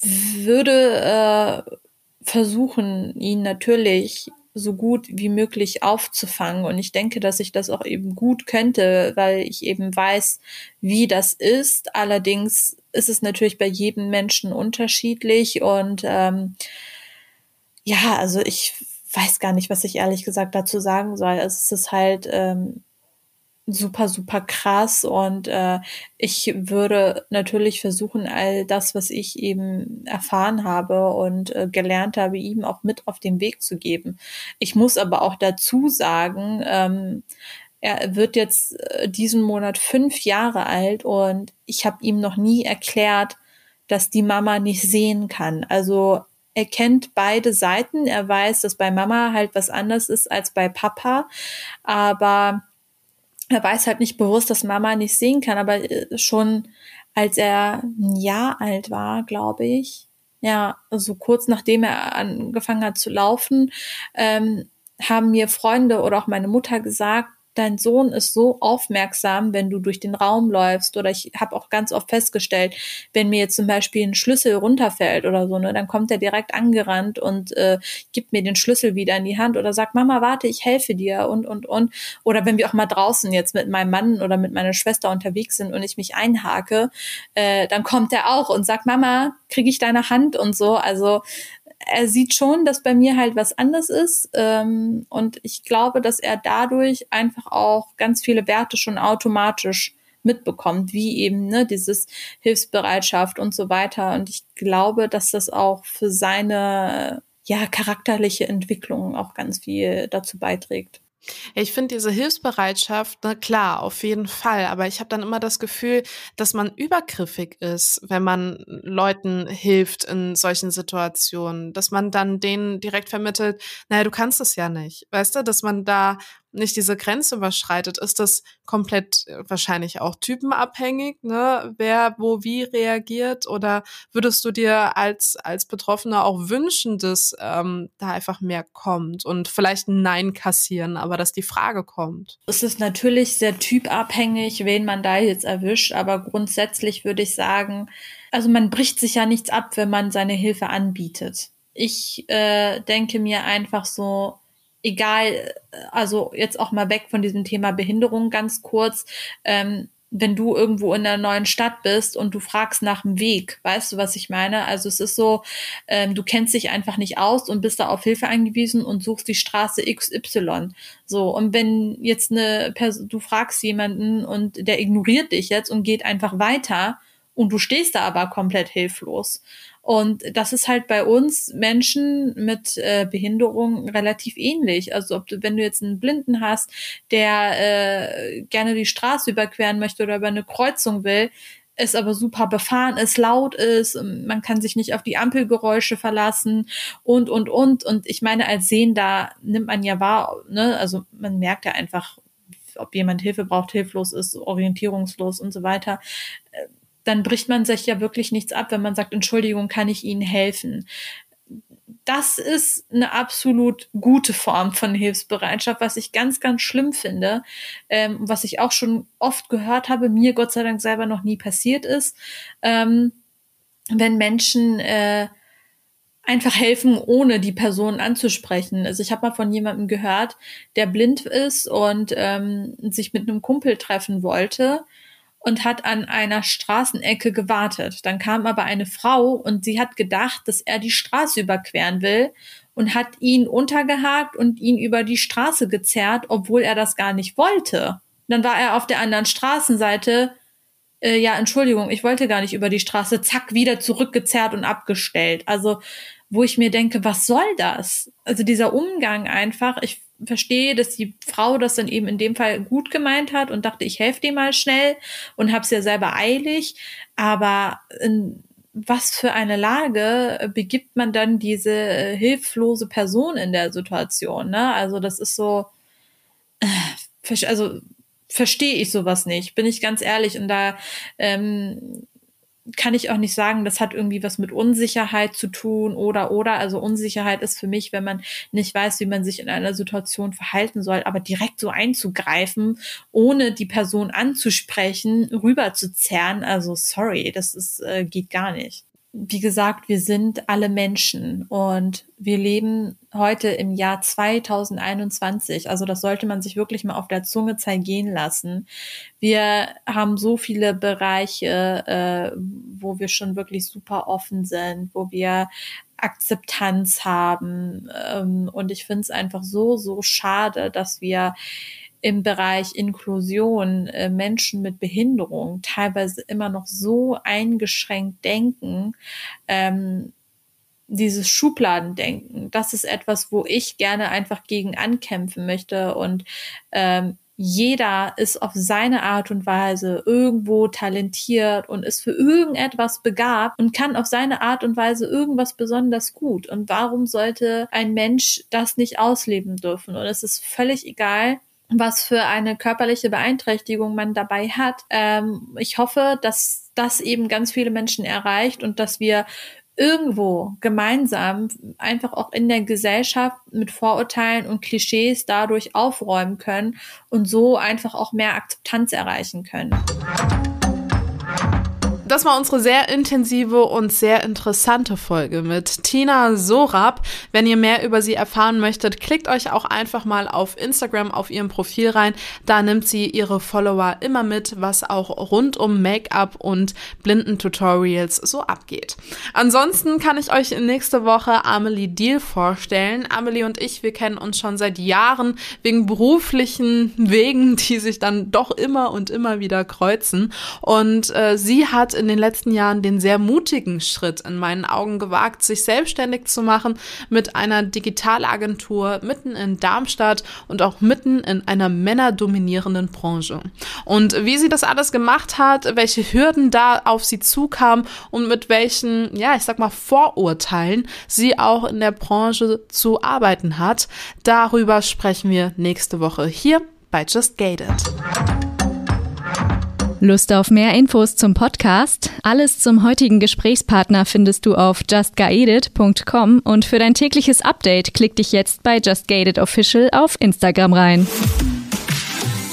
würde äh, versuchen, ihn natürlich so gut wie möglich aufzufangen. Und ich denke, dass ich das auch eben gut könnte, weil ich eben weiß, wie das ist. Allerdings ist es natürlich bei jedem Menschen unterschiedlich. Und ähm, ja, also ich weiß gar nicht, was ich ehrlich gesagt dazu sagen soll. Es ist halt ähm, super, super krass und äh, ich würde natürlich versuchen, all das, was ich eben erfahren habe und äh, gelernt habe, ihm auch mit auf den Weg zu geben. Ich muss aber auch dazu sagen, ähm, er wird jetzt äh, diesen Monat fünf Jahre alt und ich habe ihm noch nie erklärt, dass die Mama nicht sehen kann. Also er kennt beide Seiten. Er weiß, dass bei Mama halt was anders ist als bei Papa. Aber er weiß halt nicht bewusst, dass Mama nicht sehen kann, aber äh, schon als er ein Jahr alt war, glaube ich, ja, also kurz nachdem er angefangen hat zu laufen, ähm, haben mir Freunde oder auch meine Mutter gesagt, dein Sohn ist so aufmerksam, wenn du durch den Raum läufst. Oder ich habe auch ganz oft festgestellt, wenn mir jetzt zum Beispiel ein Schlüssel runterfällt oder so, ne, dann kommt er direkt angerannt und äh, gibt mir den Schlüssel wieder in die Hand oder sagt, Mama, warte, ich helfe dir und und und. Oder wenn wir auch mal draußen jetzt mit meinem Mann oder mit meiner Schwester unterwegs sind und ich mich einhake, äh, dann kommt er auch und sagt, Mama, kriege ich deine Hand und so. Also er sieht schon, dass bei mir halt was anders ist. Ähm, und ich glaube, dass er dadurch einfach auch ganz viele Werte schon automatisch mitbekommt, wie eben ne, dieses Hilfsbereitschaft und so weiter. Und ich glaube, dass das auch für seine ja charakterliche Entwicklung auch ganz viel dazu beiträgt. Ich finde diese Hilfsbereitschaft, na klar, auf jeden Fall. Aber ich habe dann immer das Gefühl, dass man übergriffig ist, wenn man Leuten hilft in solchen Situationen. Dass man dann denen direkt vermittelt, naja, du kannst es ja nicht. Weißt du, dass man da nicht diese Grenze überschreitet, ist das komplett äh, wahrscheinlich auch typenabhängig, ne? wer wo wie reagiert? Oder würdest du dir als, als Betroffener auch wünschen, dass ähm, da einfach mehr kommt und vielleicht ein Nein kassieren, aber dass die Frage kommt? Es ist natürlich sehr typabhängig, wen man da jetzt erwischt, aber grundsätzlich würde ich sagen, also man bricht sich ja nichts ab, wenn man seine Hilfe anbietet. Ich äh, denke mir einfach so, egal, also jetzt auch mal weg von diesem Thema Behinderung ganz kurz, ähm, wenn du irgendwo in einer neuen Stadt bist und du fragst nach dem Weg, weißt du, was ich meine? Also es ist so, ähm, du kennst dich einfach nicht aus und bist da auf Hilfe angewiesen und suchst die Straße XY. So, und wenn jetzt eine Person, du fragst jemanden und der ignoriert dich jetzt und geht einfach weiter und du stehst da aber komplett hilflos. Und das ist halt bei uns Menschen mit äh, Behinderung relativ ähnlich. Also ob du, wenn du jetzt einen Blinden hast, der äh, gerne die Straße überqueren möchte oder über eine Kreuzung will, es aber super befahren ist, laut ist, man kann sich nicht auf die Ampelgeräusche verlassen und, und, und. Und ich meine, als Sehender nimmt man ja wahr, ne, also man merkt ja einfach, ob jemand Hilfe braucht, hilflos ist, orientierungslos und so weiter dann bricht man sich ja wirklich nichts ab, wenn man sagt, Entschuldigung, kann ich Ihnen helfen? Das ist eine absolut gute Form von Hilfsbereitschaft, was ich ganz, ganz schlimm finde, ähm, was ich auch schon oft gehört habe, mir Gott sei Dank selber noch nie passiert ist, ähm, wenn Menschen äh, einfach helfen, ohne die Person anzusprechen. Also ich habe mal von jemandem gehört, der blind ist und ähm, sich mit einem Kumpel treffen wollte und hat an einer Straßenecke gewartet. Dann kam aber eine Frau und sie hat gedacht, dass er die Straße überqueren will und hat ihn untergehakt und ihn über die Straße gezerrt, obwohl er das gar nicht wollte. Dann war er auf der anderen Straßenseite. Äh, ja, Entschuldigung, ich wollte gar nicht über die Straße. Zack, wieder zurückgezerrt und abgestellt. Also, wo ich mir denke, was soll das? Also dieser Umgang einfach. Ich verstehe, dass die Frau das dann eben in dem Fall gut gemeint hat und dachte, ich helfe dir mal schnell und hab's ja selber eilig. Aber in was für eine Lage begibt man dann diese äh, hilflose Person in der Situation? Ne? Also das ist so, äh, also verstehe ich sowas nicht, bin ich ganz ehrlich. Und da ähm, kann ich auch nicht sagen, das hat irgendwie was mit Unsicherheit zu tun oder oder. Also Unsicherheit ist für mich, wenn man nicht weiß, wie man sich in einer Situation verhalten soll, aber direkt so einzugreifen, ohne die Person anzusprechen, rüberzuzerren. Also sorry, das ist, äh, geht gar nicht wie gesagt, wir sind alle Menschen und wir leben heute im Jahr 2021. Also das sollte man sich wirklich mal auf der Zunge zergehen lassen. Wir haben so viele Bereiche, äh, wo wir schon wirklich super offen sind, wo wir Akzeptanz haben. Ähm, und ich finde es einfach so, so schade, dass wir im Bereich Inklusion äh, Menschen mit Behinderung teilweise immer noch so eingeschränkt denken, ähm, dieses Schubladendenken, das ist etwas, wo ich gerne einfach gegen ankämpfen möchte und ähm, jeder ist auf seine Art und Weise irgendwo talentiert und ist für irgendetwas begabt und kann auf seine Art und Weise irgendwas besonders gut. Und warum sollte ein Mensch das nicht ausleben dürfen? Und es ist völlig egal, was für eine körperliche Beeinträchtigung man dabei hat. Ähm, ich hoffe, dass das eben ganz viele Menschen erreicht und dass wir irgendwo gemeinsam einfach auch in der Gesellschaft mit Vorurteilen und Klischees dadurch aufräumen können und so einfach auch mehr Akzeptanz erreichen können das war unsere sehr intensive und sehr interessante Folge mit Tina Sorab. Wenn ihr mehr über sie erfahren möchtet, klickt euch auch einfach mal auf Instagram auf ihrem Profil rein. Da nimmt sie ihre Follower immer mit, was auch rund um Make-up und Blinden-Tutorials so abgeht. Ansonsten kann ich euch nächste Woche Amelie Deal vorstellen. Amelie und ich, wir kennen uns schon seit Jahren wegen beruflichen Wegen, die sich dann doch immer und immer wieder kreuzen. Und äh, sie hat in in den letzten Jahren den sehr mutigen Schritt in meinen Augen gewagt, sich selbstständig zu machen mit einer Digitalagentur mitten in Darmstadt und auch mitten in einer männerdominierenden Branche. Und wie sie das alles gemacht hat, welche Hürden da auf sie zukamen und mit welchen, ja, ich sag mal, Vorurteilen sie auch in der Branche zu arbeiten hat, darüber sprechen wir nächste Woche hier bei Just Gated. Lust auf mehr Infos zum Podcast? Alles zum heutigen Gesprächspartner findest du auf justguided.com und für dein tägliches Update klick dich jetzt bei Just Official auf Instagram rein.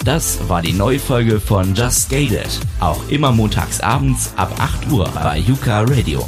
Das war die neue Folge von Just Gated. Auch immer montags abends ab 8 Uhr bei Yuka Radio.